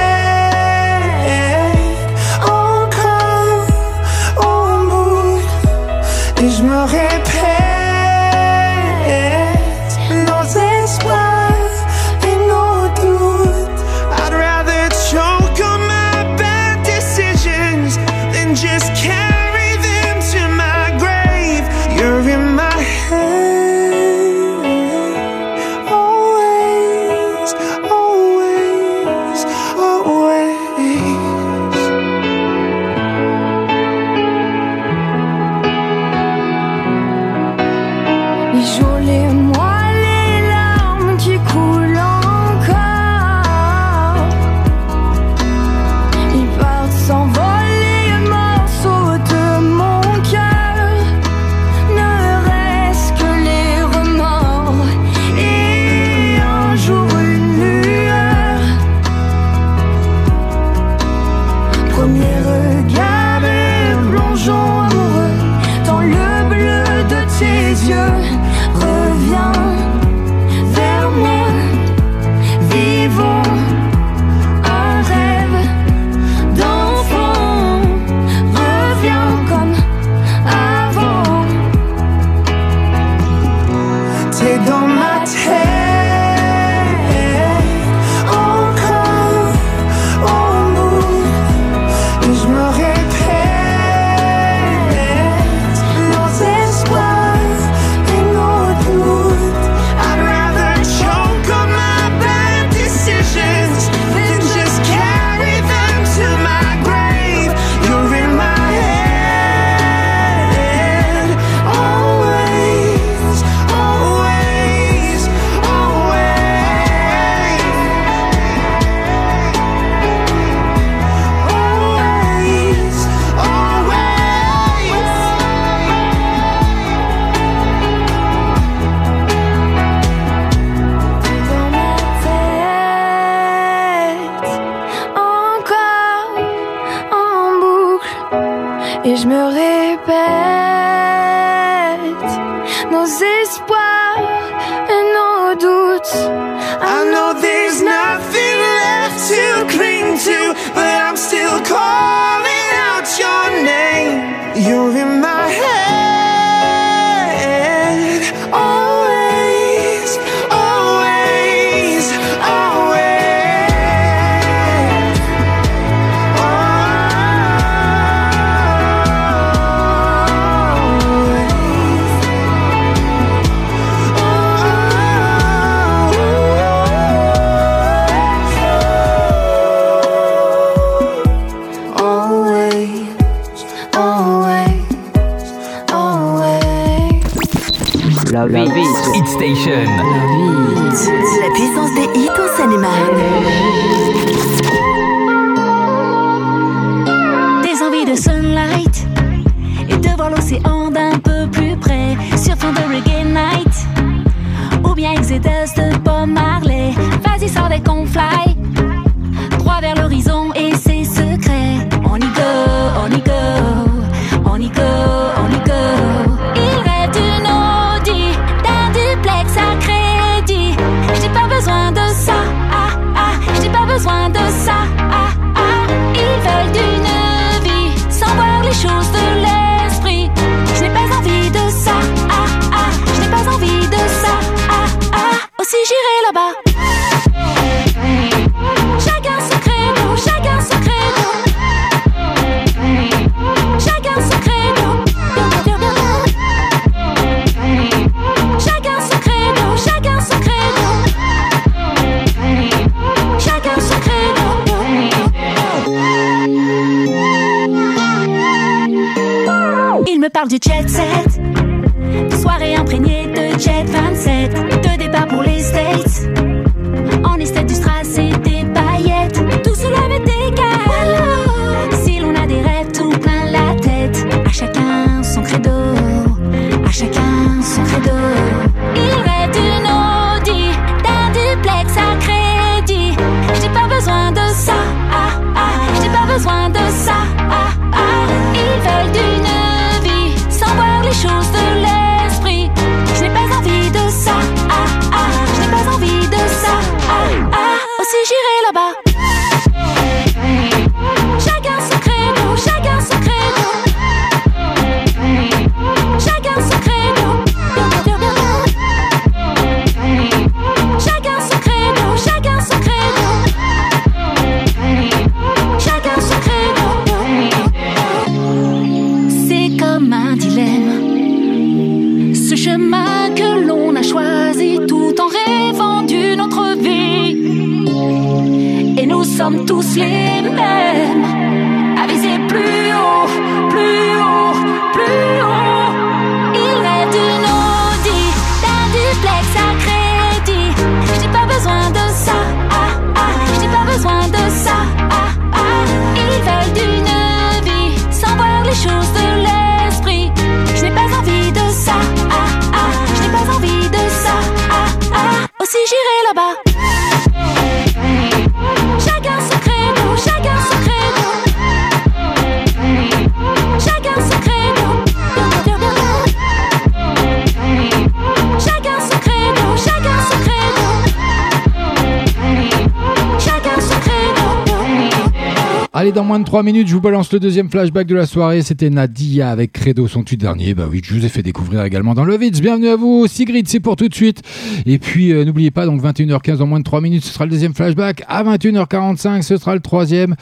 Allez, dans moins de 3 minutes, je vous balance le deuxième flashback de la soirée. C'était Nadia avec Credo, son tweet dernier. Bah oui, je vous ai fait découvrir également dans Love It's. Bienvenue à vous. Sigrid, c'est pour tout de suite. Et puis, euh, n'oubliez pas, donc 21h15, dans moins de 3 minutes, ce sera le deuxième flashback. À 21h45, ce sera le troisième.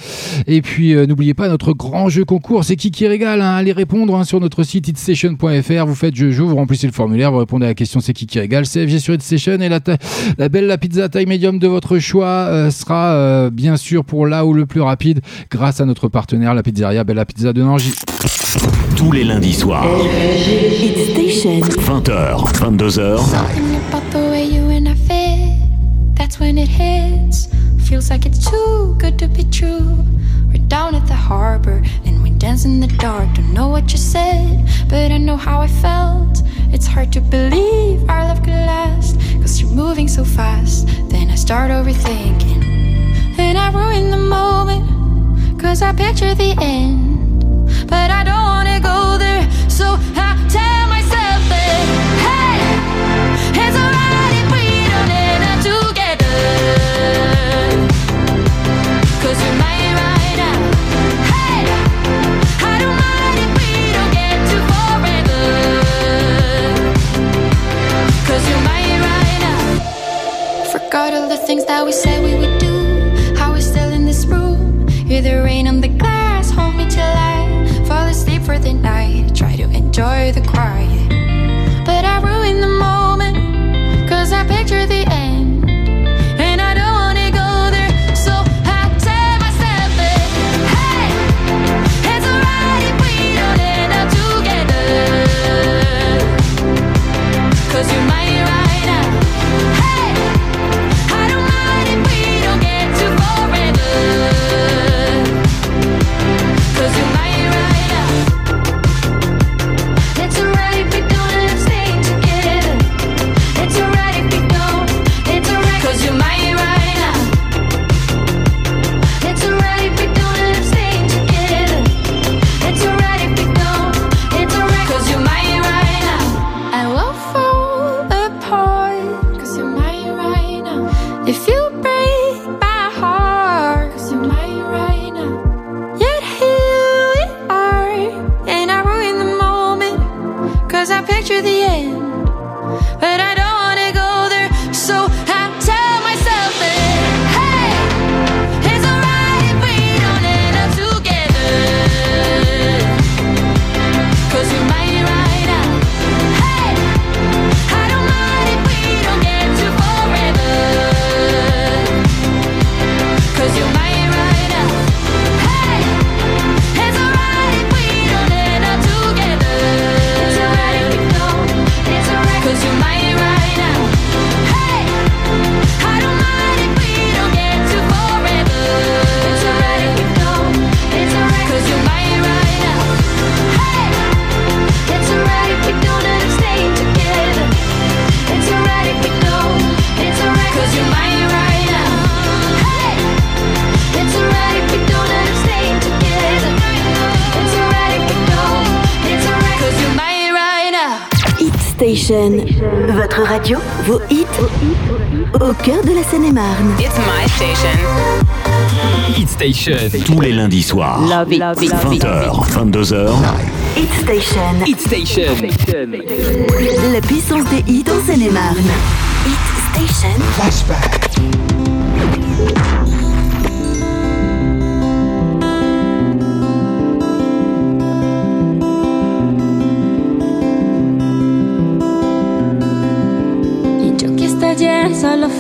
Et puis, euh, n'oubliez pas notre grand jeu concours. C'est qui qui régale hein? Allez répondre hein, sur notre site hitstation.fr. Vous faites jeu, jeu, vous remplissez le formulaire, vous répondez à la question c'est qui qui régale? CFG sur Hitstation. Et la, la belle la pizza taille médium de votre choix euh, sera bien sûr pour là où le plus rapide grâce à notre partenaire, la pizzeria Bella Pizza de Nangy. Tous les lundis soirs. 20h, 22h. Something about the way you and I fit. That's when it hits. Feels like it's too good to be true. We're down at the harbor and we dance in the dark. Don't know what you said, but I know how I felt. It's hard to believe our love could last. Cause you're moving so fast. Then I start overthinking. Then I ruin the moment. Cause I picture the end. But I don't wanna go there. So I tell myself that, hey, it's alright if we don't end up together. Cause you're mine right now. Hey, I don't mind if we don't get to forever. Cause you're mine right now. Forgot all the things that we said we would do. Hear the rain on the glass. Hold me till I fall asleep for the night. Try to enjoy the quiet. Station. Tous les lundis soirs. 20h, 22h. Hit Station. Hit Station. La puissance des hits en Seine-et-Marne. Hit Station. Flashback.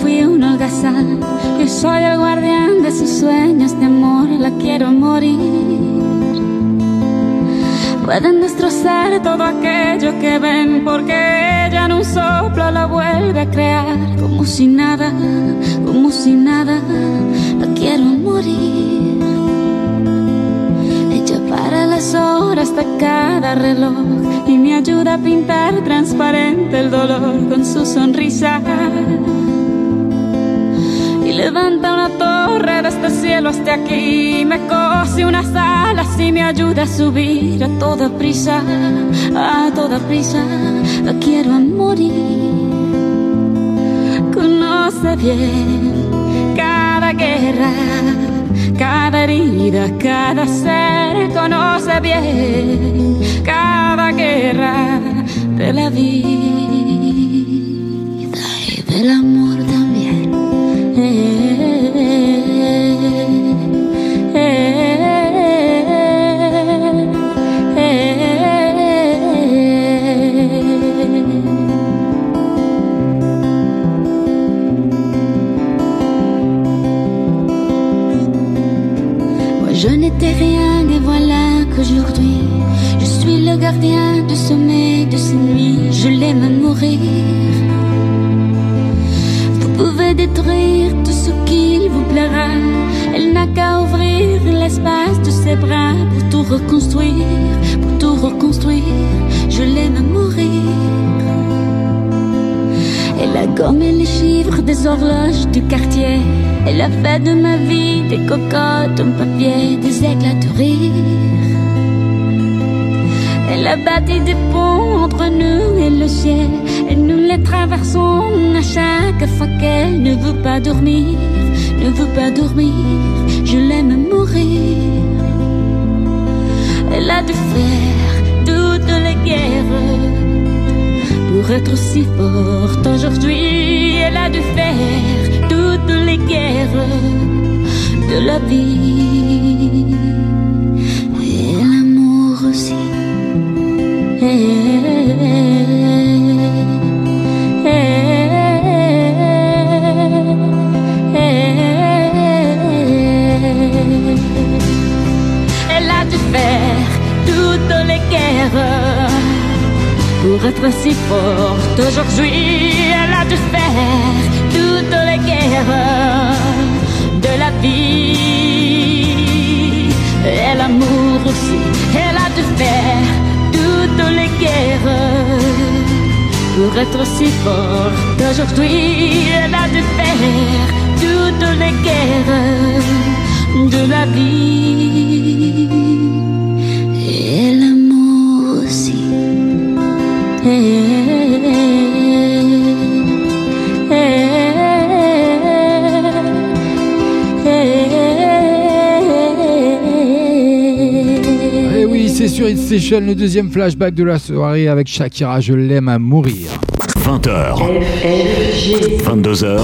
Fui un holgazán. Yo soy el guardián de sus sueños de amor, la quiero morir. Pueden destrozar todo aquello que ven porque ella en un soplo la vuelve a crear como si nada, como si nada, la quiero morir. Ella para las horas de cada reloj y me ayuda a pintar transparente el dolor con su sonrisa. Levanta una torre desde el cielo hasta aquí, me cose unas alas y me ayuda a subir a toda prisa, a toda prisa, quiero morir. Conoce bien cada guerra cada herida, cada ser. Conoce bien cada guerra de la vida y del amor Vous pouvez détruire tout ce qu'il vous plaira. Elle n'a qu'à ouvrir l'espace de ses bras pour tout reconstruire, pour tout reconstruire. Je l'aime mourir. Elle a gommé les chiffres des horloges du quartier. Elle a fait de ma vie des cocottes en papier, des éclats de rire. Elle a bâti des ponts entre nous et le ciel. Les traversons à chaque fois qu'elle ne veut pas dormir, ne veut pas dormir. Je l'aime mourir. Elle a dû faire toutes les guerres pour être si forte aujourd'hui. Elle a dû faire toutes les guerres de la vie et l'amour aussi. Être si forte aujourd'hui. Elle a dû faire toutes les guerres de la vie et l'amour aussi. Elle a dû faire toutes les guerres pour être si forte aujourd'hui. Elle a dû faire toutes les guerres de la vie Station, le deuxième flashback de la soirée avec Shakira, je l'aime à mourir. 20h. 22h.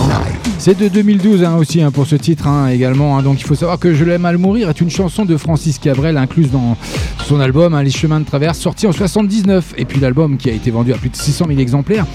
C'est de 2012 hein, aussi hein, pour ce titre hein, également. donc il faut savoir que Je l'aime à le mourir est une chanson de Francis Cabrel incluse dans son album hein, Les chemins de traverse sorti en 79. Et puis l'album qui a été vendu à plus de 600 000 exemplaires,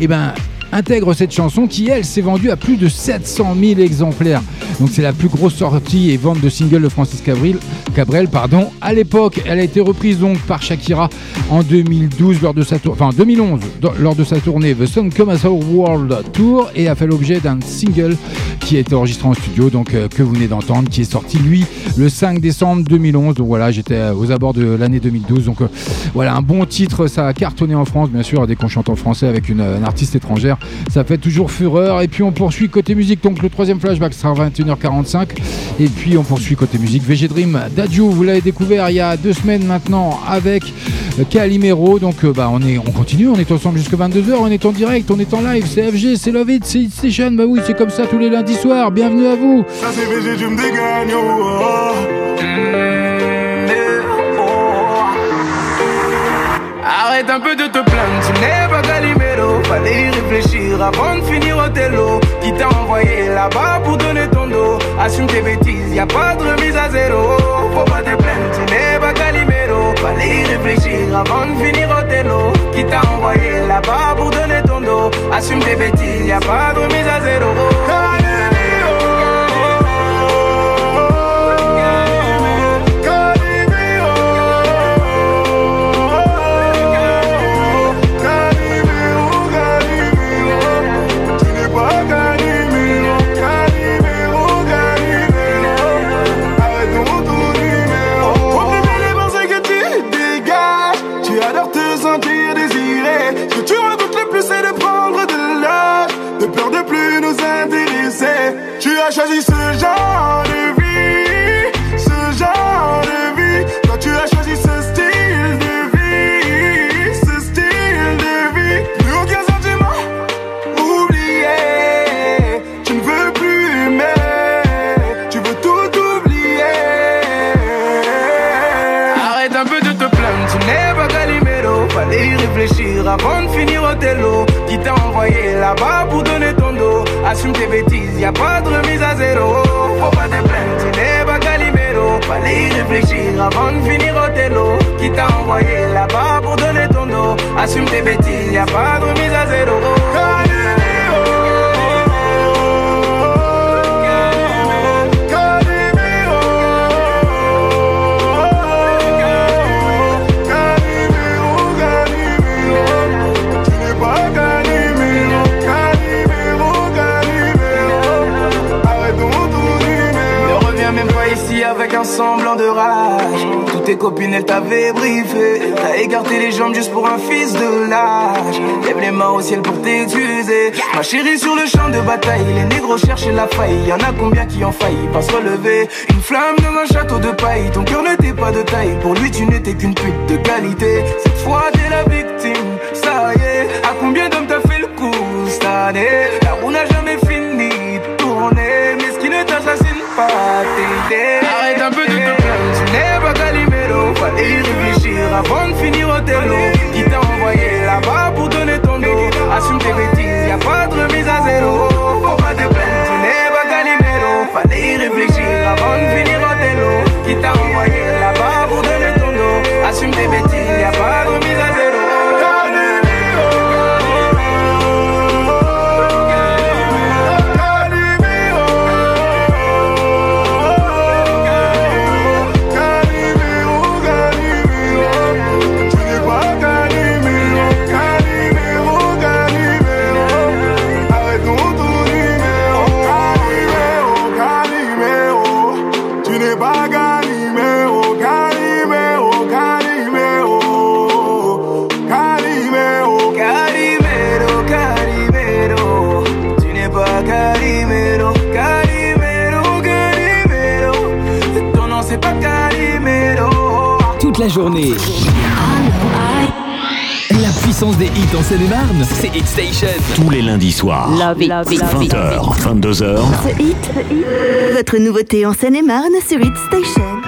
et ben intègre cette chanson qui elle s'est vendue à plus de 700 000 exemplaires. Donc c'est la plus grosse sortie et vente de single de Francis Cabrel, Cabrel pardon. À l'époque, elle a été reprise donc par Shakira en 2012 lors de sa tour- enfin 2011 dans- lors de sa tournée The Sun Come As Our World Tour et a fait l'objet d'un single qui a été enregistré en studio donc euh, que vous venez d'entendre qui est sorti lui le 5 décembre 2011. Donc voilà, j'étais euh, aux abords de l'année 2012 donc euh, voilà un bon titre, ça a cartonné en France bien sûr dès qu'on chante en français avec une, une artiste étrangère. Ça fait toujours fureur. Et puis on poursuit côté musique. Donc le troisième flashback sera à 21h45. Et puis on poursuit côté musique. VG Dream d'Adieu, vous l'avez découvert il y a deux semaines maintenant avec Calimero. Donc euh, bah, on, est, on continue, on est ensemble jusqu'à 22h. On est en direct, on est en live. C'est FG, c'est Love It, c'est Station. Bah oui, c'est comme ça tous les lundis soirs. Bienvenue à vous. Ça c'est VG, tu dégagnes. oh, oh. Arrête un peu de te plaindre, tu n'es pas Fallait y réfléchir avant de finir au télo Qui t'a envoyé là-bas pour donner ton dos? Assume tes bêtises, y a pas de remise à zéro. Faut pas te plaindre, tu n'es pas Calimero. Fallait y réfléchir avant de finir au télo Qui t'a envoyé là-bas pour donner ton dos? Assume tes bêtises, y a pas de remise à zéro y a pas de remise à zéro Faut pas te plaindre, tu n'es pas Calimero. Fallait y réfléchir avant de finir au télo. Qui t'a envoyé là-bas pour donner ton dos? Assume tes bêtises, y a pas de remise à zéro un semblant de rage. Toutes tes copines, elles t'avaient briefé. T'as écarté les jambes juste pour un fils de lâche. Lève les mains au ciel pour t'excuser. Ma chérie, sur le champ de bataille, les négros cherchent la faille. Y en a combien qui ont failli pas se relever? Une flamme dans un château de paille. Ton cœur n'était pas de taille. Pour lui, tu n'étais qu'une pute de qualité. Cette fois, t'es la victime. Ça y est, à combien d'hommes t'as fait le coup cette année? La roue n'a jamais pas. Arrête un peu de te plaindre, tu n'es pas Calimero. Fallait y réfléchir avant de finir au télo. Qui t'a envoyé là-bas pour donner ton dos? Assume tes bêtises, y a pas de remise à zéro. Faut pas te plaindre, tu n'es pas Calimero. Fallait y réfléchir avant de finir au télo. Qui t'a envoyé journée. La puissance des hits en Seine-et-Marne, c'est Hit Station. Tous les lundis soirs. Love it, love it, love it. 20h, 22h. The Hit, votre nouveauté en Seine-et-Marne sur Hit Station.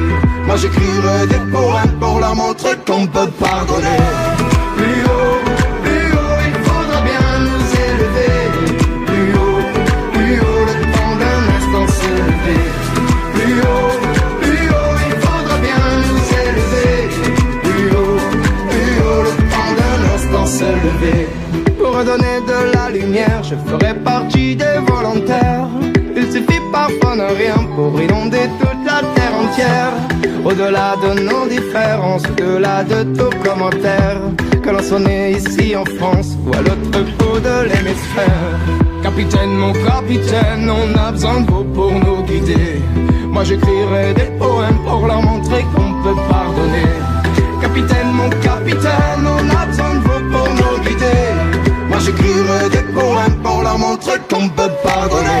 Moi j'écrirai des poèmes pour leur montrer qu'on peut pardonner. Plus haut, plus haut, il faudra bien nous élever. Plus haut, plus haut, le temps d'un instant se lever. Plus haut, plus haut, il faudra bien nous élever. Plus haut, plus haut, le temps d'un instant se lever. Pour redonner de la lumière, je ferai partie des volontaires parfonneraient rien pour inonder toute la terre entière. Au-delà de nos différences, au-delà de tous commentaires, que l'on soit né ici en France ou à l'autre bout de l'hémisphère. Capitaine, mon capitaine, on a besoin de vous pour nous guider. Moi j'écrirai des poèmes pour leur montrer qu'on peut pardonner. Capitaine, mon capitaine, on a besoin de vous pour nous guider. Moi j'écrirai des poèmes pour leur montrer qu'on peut pardonner.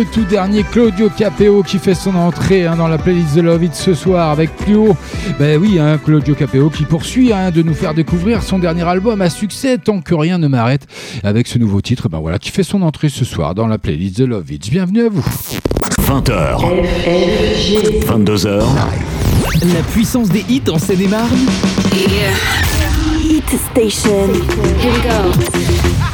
le tout dernier Claudio Capeo qui fait son entrée hein, dans la playlist de Love It ce soir avec plus haut. Ben oui, hein, Claudio Capeo qui poursuit hein, de nous faire découvrir son dernier album à succès tant que rien ne m'arrête avec ce nouveau titre ben voilà, qui fait son entrée ce soir dans la playlist de Love It. Bienvenue à vous. 20h. 22h. La puissance des hits en Seine-et-Marne. Hit Station. Here we go.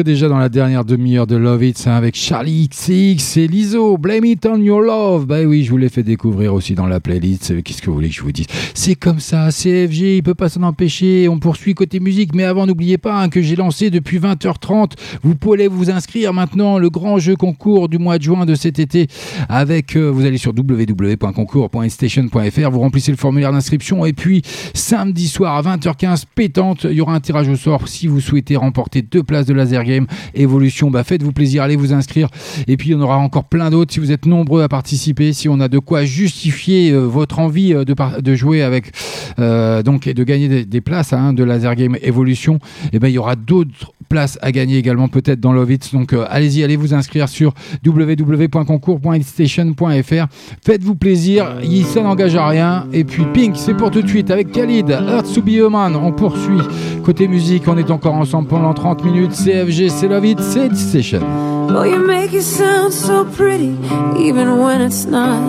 Déjà dans la dernière demi-heure de Love It avec Charlie XX et Lizo. Blame it on your love. Bah oui, je vous l'ai fait découvrir aussi dans la playlist. Qu'est-ce que vous voulez que je vous dise? C'est comme ça, CFG, il peut pas s'en empêcher. On poursuit côté musique, mais avant, n'oubliez pas hein, que j'ai lancé depuis 20h30. Vous pouvez vous inscrire maintenant le grand jeu concours du mois de juin de cet été avec, euh, vous allez sur www.concours.station.fr, vous remplissez le formulaire d'inscription et puis samedi soir à 20h15 pétante, il y aura un tirage au sort si vous souhaitez remporter deux places de laser game évolution. Bah faites-vous plaisir, allez vous inscrire et puis en aura encore plein d'autres si vous êtes nombreux à participer, si on a de quoi justifier euh, votre envie euh, de, jouer avec donc et de gagner des, places hein, de laser game évolution, et eh ben il y aura d'autres places à gagner également peut-être dans Lovitz. Donc allez-y, allez vous inscrire sur www.concours.station.fr. Faites-vous plaisir, ça n'engage à rien. Et puis Pink, c'est pour tout de suite avec Khalid, Earth to. On poursuit. Côté musique, on est encore ensemble pendant 30 minutes. CFG, c'est Love It, c'est Station. Oh, you make it sound so pretty, even when it's not.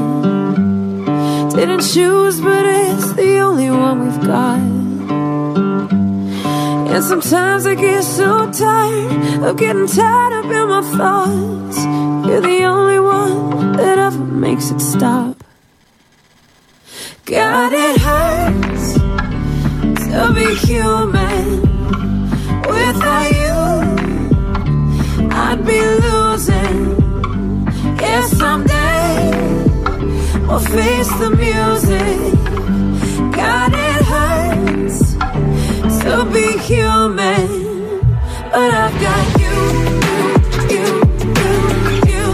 Didn't choose, but it's the only one we've got. And sometimes I get so tired of getting tied up in my thoughts. You're the only one that ever makes it stop. God, it hurts to be human. Without you, I'd be losing. Yeah, someday we'll face the music. God, it hurts to be human, but I've got you, you, and you.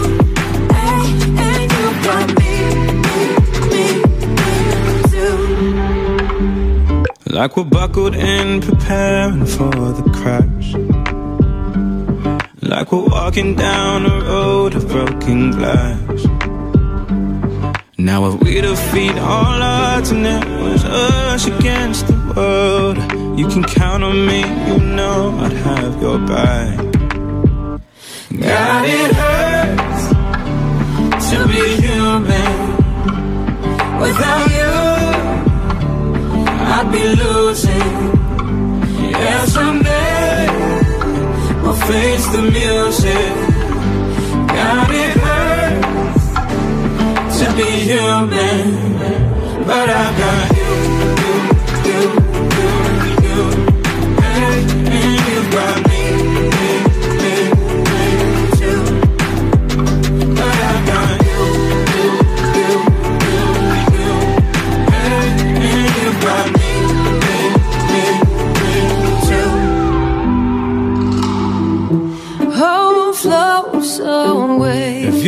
Like we're buckled in, preparing for the crash. Like we're walking down a road of broken glass. Now if we defeat all odds and it was us against the world, you can count on me, you know I'd have your back. God, it hurts to be human without you. I'd be losing. Yeah, someday we'll face the music. God, it hurts to be human, but I got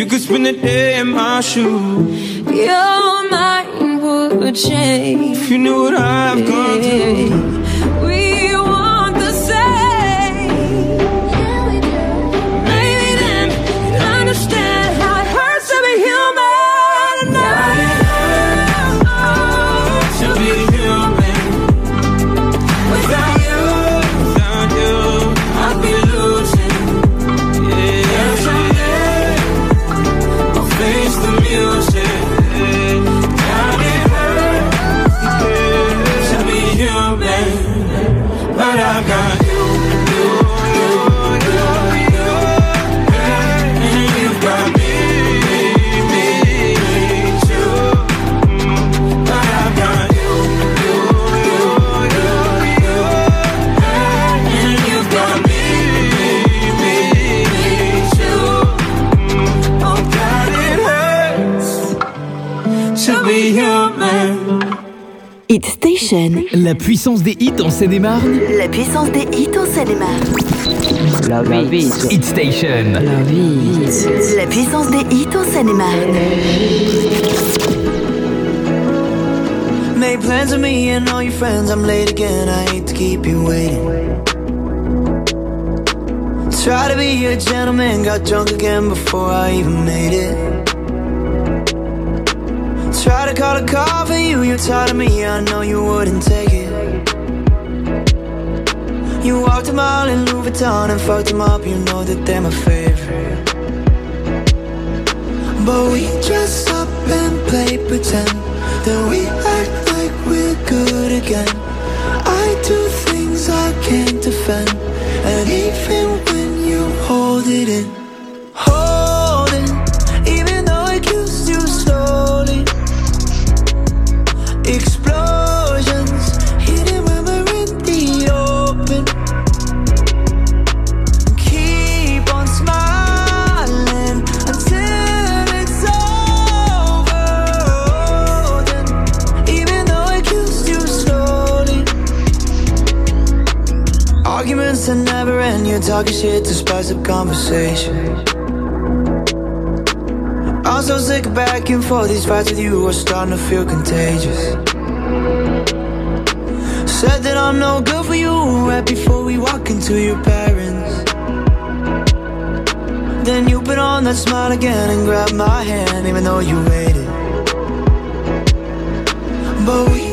you could spend a day in my shoes, your mind would change. If you knew what I've gone through. Hit Station. La puissance des hits en Seine-et-Marne. La puissance des hits en Seine-et-Marne. La Hit Station. La puissance des hits en Seine-et-Marne. Made plans with me and all your friends. I'm late again. I hate to keep you waiting. Try to be a gentleman. Got drunk again before I even made it. Try to call a car for you, you're tired of me, I know you wouldn't take it. You walked a mile in Louis Vuitton and fucked them up, you know that they're my favorite. But we dress up and play pretend, then we act like we're good again. I do things I can't defend, and even even when you hold it in, talking shit to spice up conversation. I'm so sick of back and forth. These fights with you are starting to feel contagious. Said that I'm no good for you right before we walk into your parents. Then you put on that smile again and grab my hand, even though you waited. But we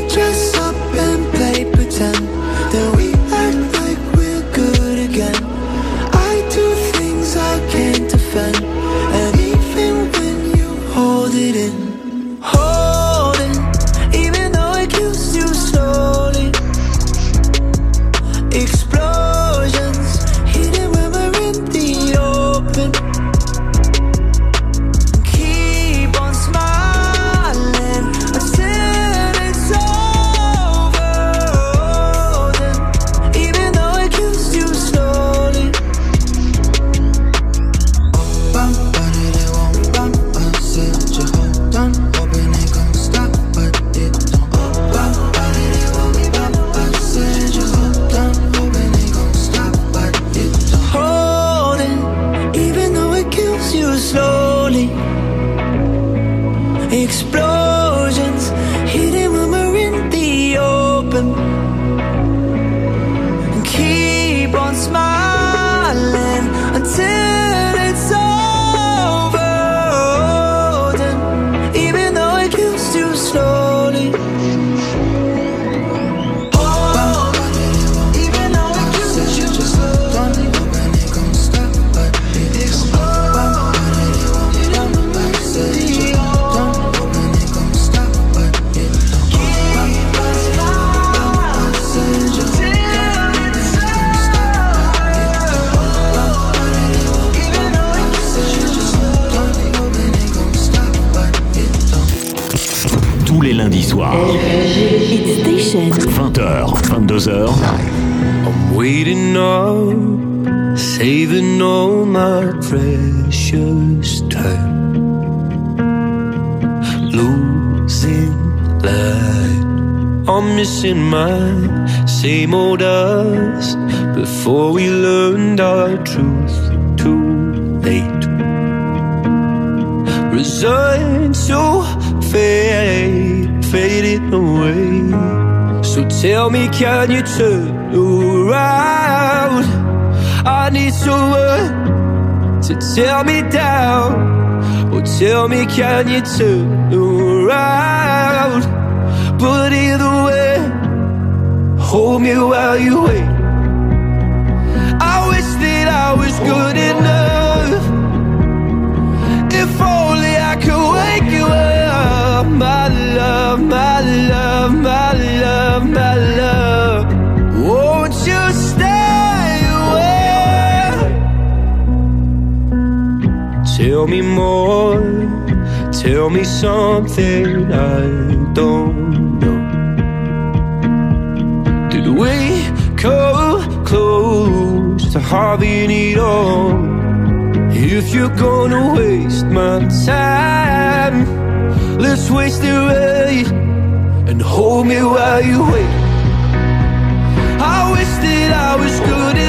20h, 22h. I'm waiting up, saving all my precious time. Losing light, I'm missing my same old us before we learned our truth too late. Resigned to fade, fading away. So tell me, can you turn around? I need someone to tear me down. Oh, tell me, can you turn around? But either way, hold me while you wait. I wish that I was good enough. If only I could wake you up, my love, my love, my love, my love. Won't you stay away? Tell me more, tell me something I don't know. Did we come close to having it all? If you're gonna waste my time, let's waste it right and hold me while you wait. I wish that I was good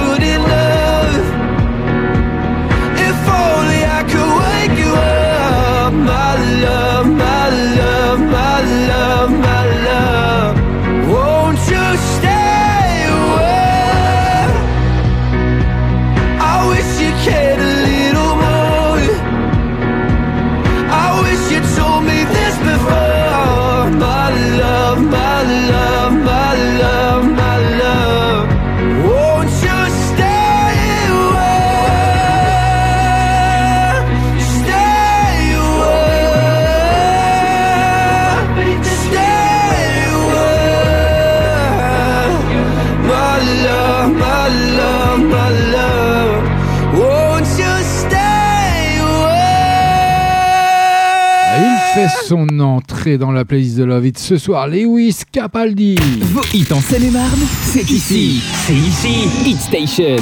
son entrée dans la playlist de Love It ce soir, Lewis Capaldi. Vos hits en Seine-et-Marne, c'est ici. C'est ici. Hit Station.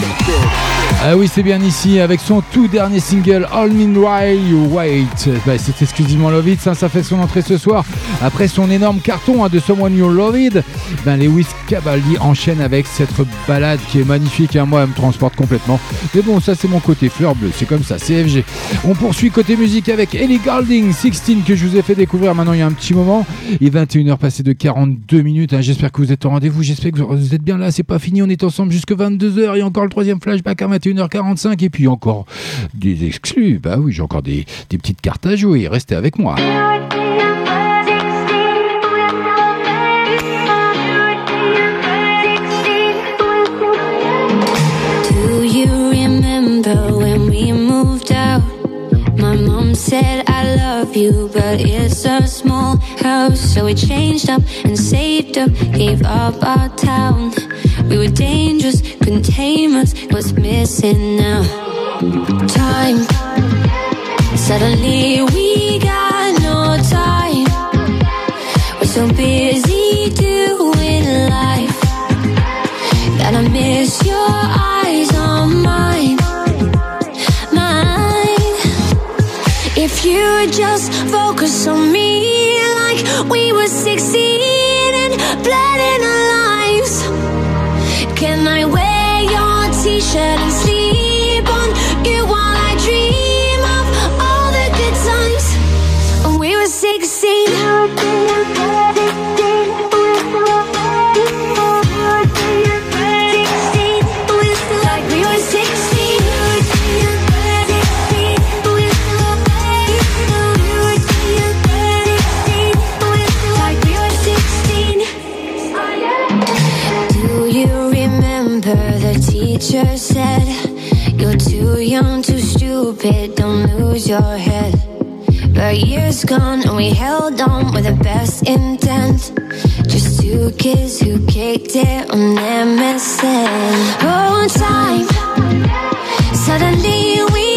Ah oui, c'est bien ici, avec son tout dernier single, All Me Right You Wait. Bah, c'est exclusivement Love It, ça, ça fait son entrée ce soir. Après son énorme carton hein, de Someone You Love It, ben, Lewis Cabaldi enchaîne avec cette balade qui est magnifique. Hein, moi, elle me transporte complètement. Mais bon, ça, c'est mon côté fleur bleue, c'est comme ça, CFG. On poursuit côté musique avec Ellie Goulding, 16, que je vous ai fait découvrir maintenant il y a un petit moment. Est 21h passé de 42 minutes. hein. J'espère que vous êtes au rendez-vous, j'espère que vous êtes bien là. C'est pas fini, on est ensemble jusque 22h. Il y a encore le troisième flashback à 21h45 et puis encore des exclus. Bah oui, j'ai encore des, des petites cartes à jouer. Restez avec moi. Said Love you, but it's a small house. So we changed up and saved up, gave up our town. We were dangerous, couldn't tame us. What's missing now? Time. Suddenly we got no time. We're so busy doing life that I miss your eyes If would just focus on me like we were 16 and blood in our lives. Can I wear your t-shirt and stupid, don't lose your head. But years gone and we held on with the best intent. Just two kids who kicked it on MSN Oh, time Suddenly we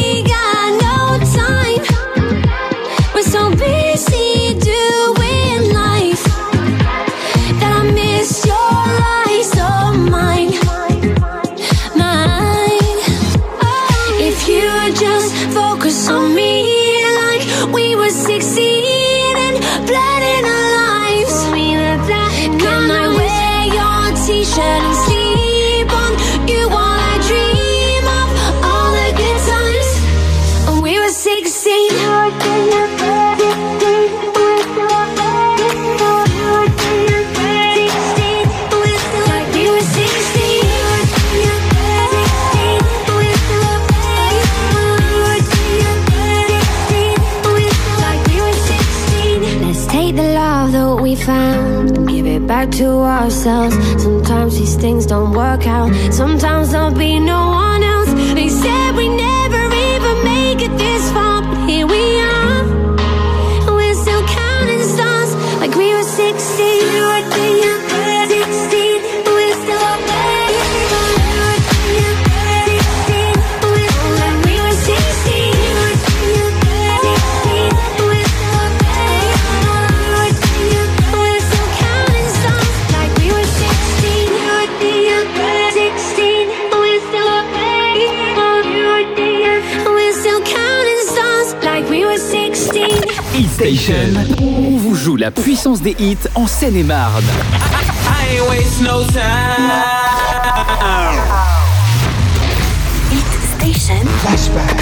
back to ourselves. Sometimes these things don't work out. Sometimes there'll be no one else. They said we never even make it this far, Station. On vous joue la puissance des hits en Seine-et-Marne. I ain't waste no time. Hit Station. Flashback.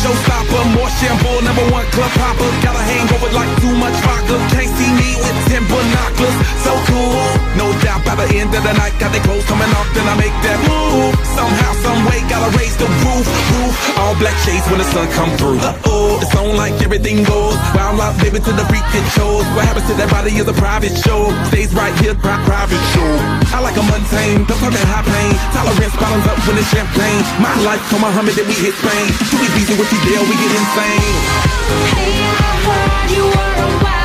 Showstopper, more shampoo, number one club popper. Got a hangover like too much vodka. Can't see me with ten binoculars. So cool, by the end of the night, got the clothes coming off, then I make that move. Somehow, some way, gotta raise the roof, roof. All black shades when the sun come through. Uh oh, it's on like everything goes. Wild out, baby, to the freak it shows. What happens to that body is a private show. Stays right here, pri- private show. I like a mundane, don't talk that high pain. Tolerance bottoms up when it's champagne. My life, come Muhammad, then we hit Spain. Too easy with you there, we get insane. Hey, I heard you were a wild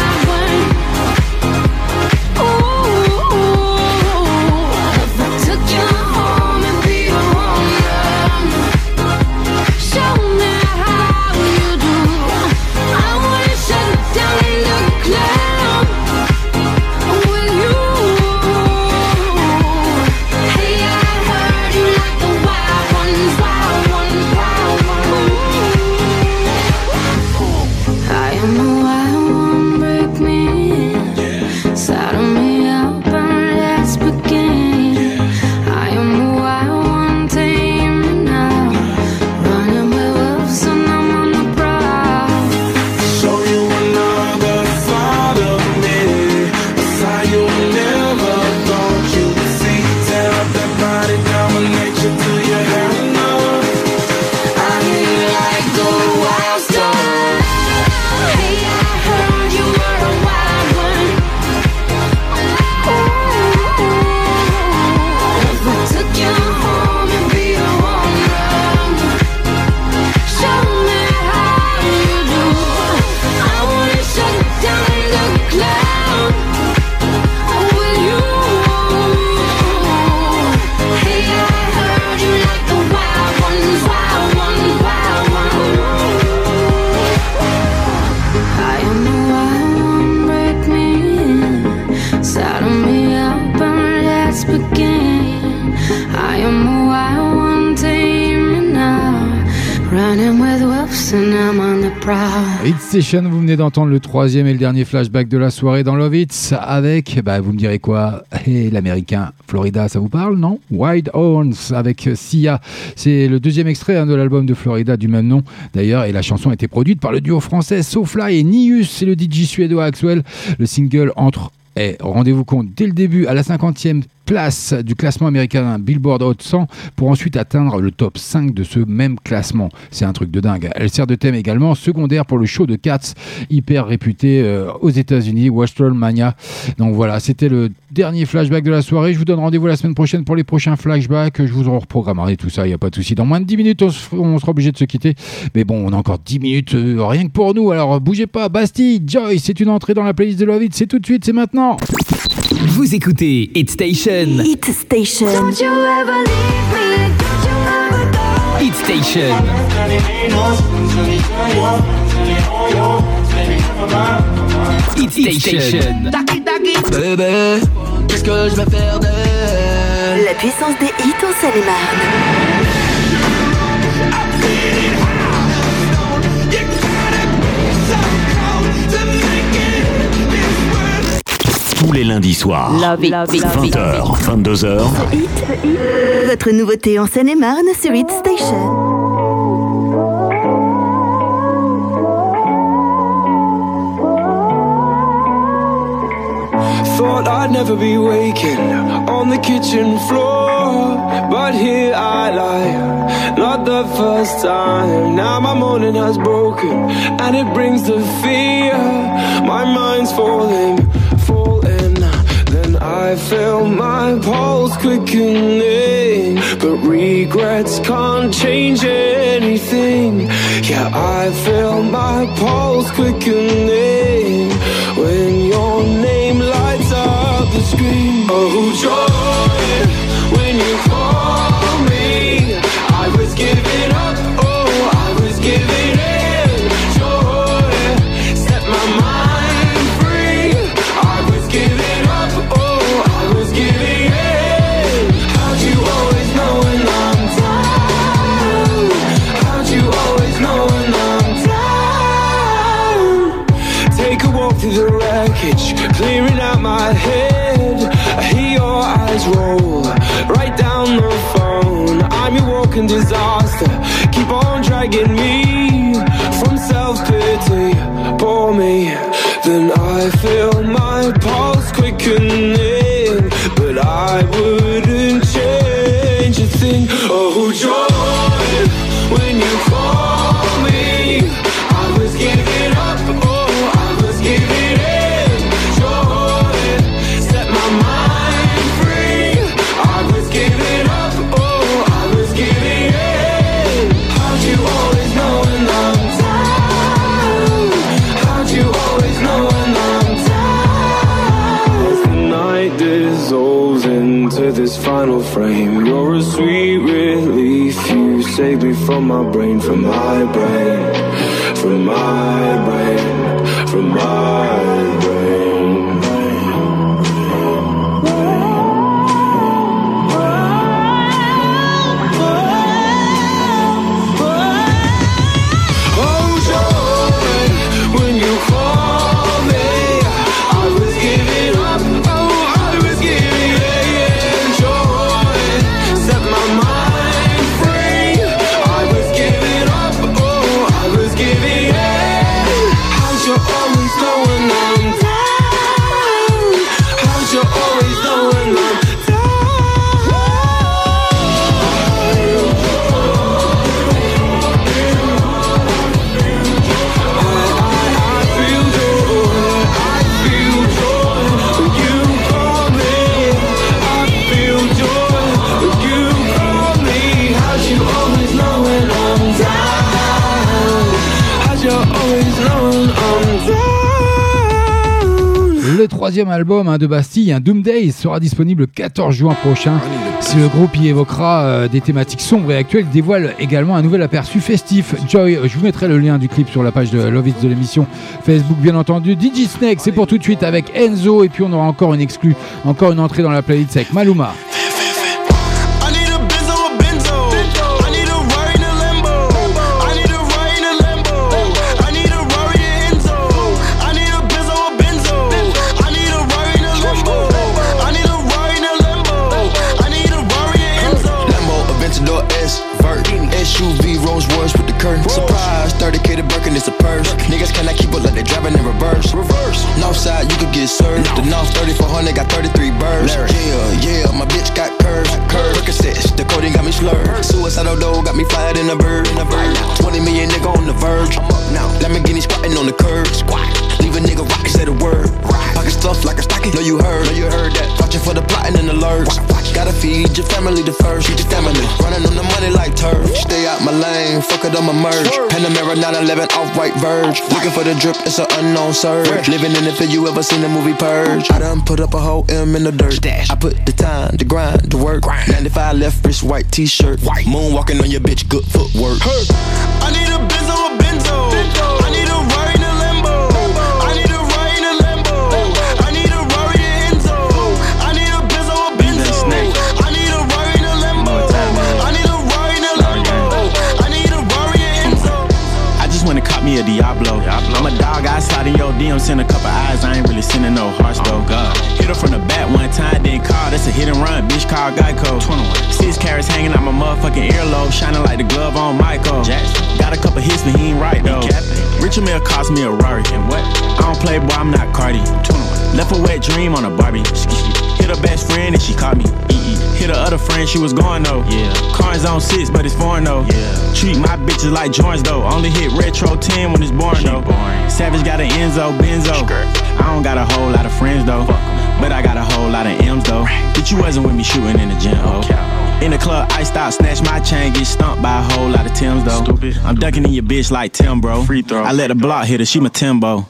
Vous venez d'entendre le troisième et le dernier flashback de la soirée dans Love Hits avec, bah, vous me direz quoi? L'américain Florida, ça vous parle, non? Wild Horns avec Sia. C'est le deuxième extrait hein, de l'album de Florida du même nom d'ailleurs, et la chanson a été produite par le duo français SoFly et Nius. C'est le DJ suédois Axwell. Le single entre et rendez-vous compte, dès le début, à la 50e place du classement américain Billboard Hot 100 pour ensuite atteindre le top 5 de ce même classement. C'est un truc de dingue. Elle sert de thème également secondaire pour le show de Cats, hyper réputé euh, aux États-Unis, Mania. Donc voilà, c'était le dernier flashback de la soirée. Je vous donne rendez-vous la semaine prochaine pour les prochains flashbacks. Je vous en reprogrammerai tout ça, il n'y a pas de souci. Dans moins de 10 minutes, on, on sera obligé de se quitter. Mais bon, on a encore 10 minutes euh, rien que pour nous. Alors bougez pas. Bastille, Joy, c'est une entrée dans la playlist de Love It. C'est tout de suite, c'est maintenant. Vous écoutez Hit Station. Hit Station. Don't you ever leave me, don't you ever go. Hit Station. Hit Station. Bébé, qu'est-ce que je vais faire d'elle? La puissance des hits en Seine-et-Marne. Tous les lundis soirs. Love it, love it, love it. 20h, 22h. Hit, votre nouveauté en Seine-et-Marne sur Hit Station. Thought I'd never be waking on the kitchen floor, but here I lie, not the first time. Now my morning has broken, and it brings the fear. My mind's falling. I feel my pulse quickening, but regrets can't change anything. Yeah, I feel my pulse quickening when your name lights up the screen. Oh, joy, when you my brain, from my brain, from my troisième album hein, de Bastille, un Doom Days, sera disponible le 14 juin prochain. Si le groupe y évoquera euh, des thématiques sombres et actuelles, il dévoile également un nouvel aperçu festif. Joy, je vous mettrai le lien du clip sur la page de Love de l'émission Facebook, bien entendu. DJ Snake, c'est pour tout de suite avec Enzo. Et puis on aura encore une exclue, encore une entrée dans la playlist avec Maluma. Curtain. Surprise, 30k to Birkin, it's a purse. Niggas cannot keep up like they driving in reverse. Reverse. Northside, you could get served. The North 3400 got 33 birds. Yeah, yeah, my bitch got curves. Curves. Percocets, the codeine got me slurred. Suicidal dough got me fired in a bird. In a bird. 20 million nigga on the verge. I'm up now. Lamborghini squatting on the curb. Squat. Leave a nigga rock, say the word. Pocket stuff like a stocking. Know you heard. Know you heard that. Watching for the plotting and alerts. Gotta feed your family the first. Feed your family. Running on the money like turf. Stay out my lane. Fuck it, I'ma merge. Panamera 911 off white verge. Looking for the drip, it's an unknown surge. Living in it for you ever seen the movie Purge. I done put up a whole M in the dirt. I put the time, the grind, the work. 95 left wrist, white t-shirt. Moonwalking on your bitch, good footwork. I need a Benzo, a Benzo. I need a me a Diablo. I'm a dog I outside in your DM, send a couple eyes, I ain't really sending no hearts though. God. Hit her from the back one time, then call, that's a hit and run, bitch call Geico. 21. Six carrots hanging out my motherfucking earlobe, shining like the glove on Michael. Jackson. Got a couple hits, but he ain't right though. Richard Mill cost me a Rari. And what? I don't play, boy, I'm not Cardi. 21. Left a wet dream on a Barbie. Hit her best friend and she caught me. Hit her other friend, she was going though. Yeah. Cars on six, but it's foreign though. Yeah. Treat my bitches like joints though. Only hit retro 10 when it's born though. Boring. Savage got an Enzo, Benzo. I don't got a whole lot of friends though. But I got a whole lot of M's though. Bitch, you wasn't with me shooting in the gym, oh. In the club, I stop, snatch my chain, get stumped by a whole lot of Tims though. Stupid. I'm ducking in your bitch like Tim, bro. Free throw. I let the block hit her, she my Timbo.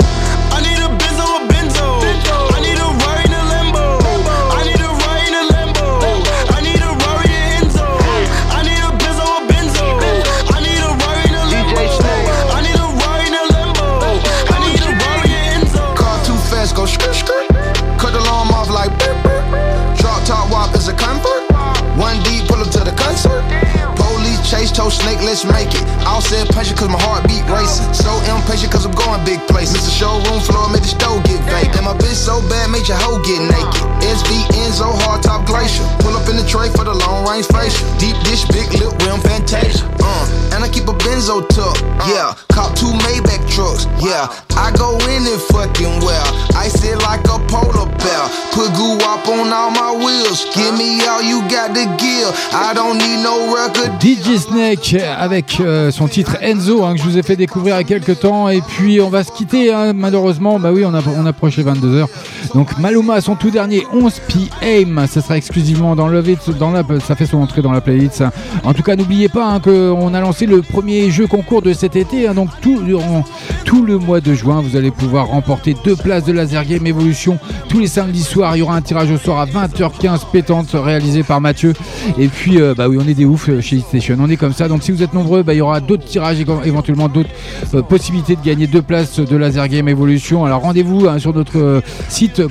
snake, let's make it. Said patient cause my heart beat racing. So impatient cause I'm going big places. The showroom floor made the stove get vacant. And my bitch so bad, made your hoe get naked. SV Enzo, hard top glacier. Pull up in the tray for the long range facial. Deep dish, big lip rim, fantasia. Uh, and I keep a benzo tuck. Yeah, cop two Maybach trucks. Yeah, I go in it fucking well. I sit like a polar bear. Put goo up on all my wheels. Give me all you got to give. I don't need no record. DJ Snake avec euh, son titre Enzo hein, que je vous ai fait découvrir il y a quelques temps. Et puis on va se quitter hein, malheureusement. Bah oui on, approche les 22h donc Maluma son tout dernier 11 PM ça sera exclusivement dans Love It dans la, ça fait son entrée dans la playlist en tout cas n'oubliez pas hein, qu'on a lancé le premier jeu concours de cet été donc tout, durant tout le mois de juin vous allez pouvoir remporter deux places de Laser Game Evolution. Tous les samedis soirs il y aura un tirage au soir à 20h15 pétante réalisé par Mathieu. Et puis euh, bah oui on est des oufs euh, chez Station. On est comme ça. Donc si vous êtes nombreux bah, il y aura d'autres tirages et éventuellement d'autres euh, possibilités de gagner deux places de Laser Game Evolution. Alors rendez-vous hein, sur notre euh, site euh,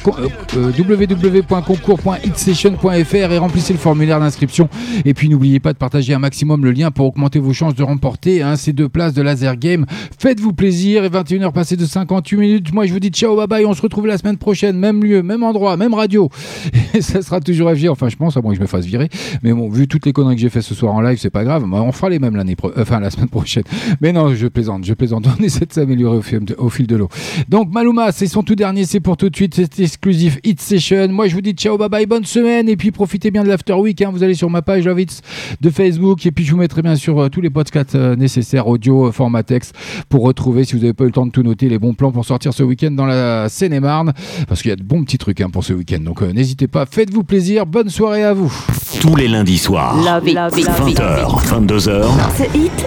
www.concours.xsession.fr et remplissez le formulaire d'inscription. Et puis n'oubliez pas de partager un maximum le lien pour augmenter vos chances de remporter hein, ces deux places de Laser Game. Faites-vous plaisir et 21h passées de 58 minutes. Moi je vous dis ciao bye bye. On se retrouve la semaine prochaine. Même lieu même endroit même radio. Et ça sera toujours FG enfin je pense à moins que je me fasse virer. Mais bon vu toutes les conneries que j'ai fait ce soir en live c'est pas grave. On fera les mêmes l'année pro- enfin la semaine prochaine. Mais non je plaisante je plaisante. On essaie de s'améliorer au, fil de- au fil de l'eau. Donc Maluma c'est son tout dernier c'est pour tout de suite. C'est exclusif Hit Session. Moi je vous dis ciao bye bye bonne semaine. Et puis profitez bien de l'After Week hein. vous allez sur ma page Love Hits de Facebook. Et puis je vous mettrai bien sûr euh, tous les podcasts euh, nécessaires audio euh, format texte pour retrouver si vous n'avez pas eu le temps de tout noter les bons plans pour sortir ce week-end dans la Seine-et-Marne. Parce qu'il y a de bons petits trucs hein, pour ce week-end. Donc euh, n'hésitez pas. Faites-vous plaisir. Bonne soirée à vous. Tous les lundis soirs. Love it, love it, love it. 20h, 22h. Ce hit,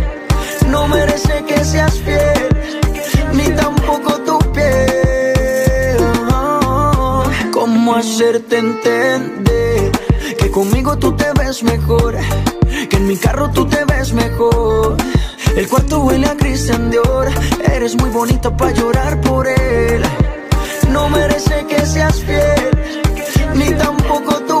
No merece que seas fiel, ni tampoco tu piel. ¿Cómo hacerte entender que conmigo tú te ves mejor. Que en mi carro tú te ves mejor. El cuarto huele a Christian Dior. Eres muy bonita para llorar por él. No merece que seas fiel, ni tampoco tu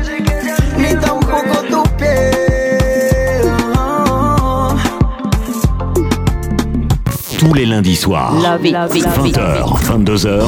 Tous les lundis soirs, Love it, love it, love it. 20h, 22h,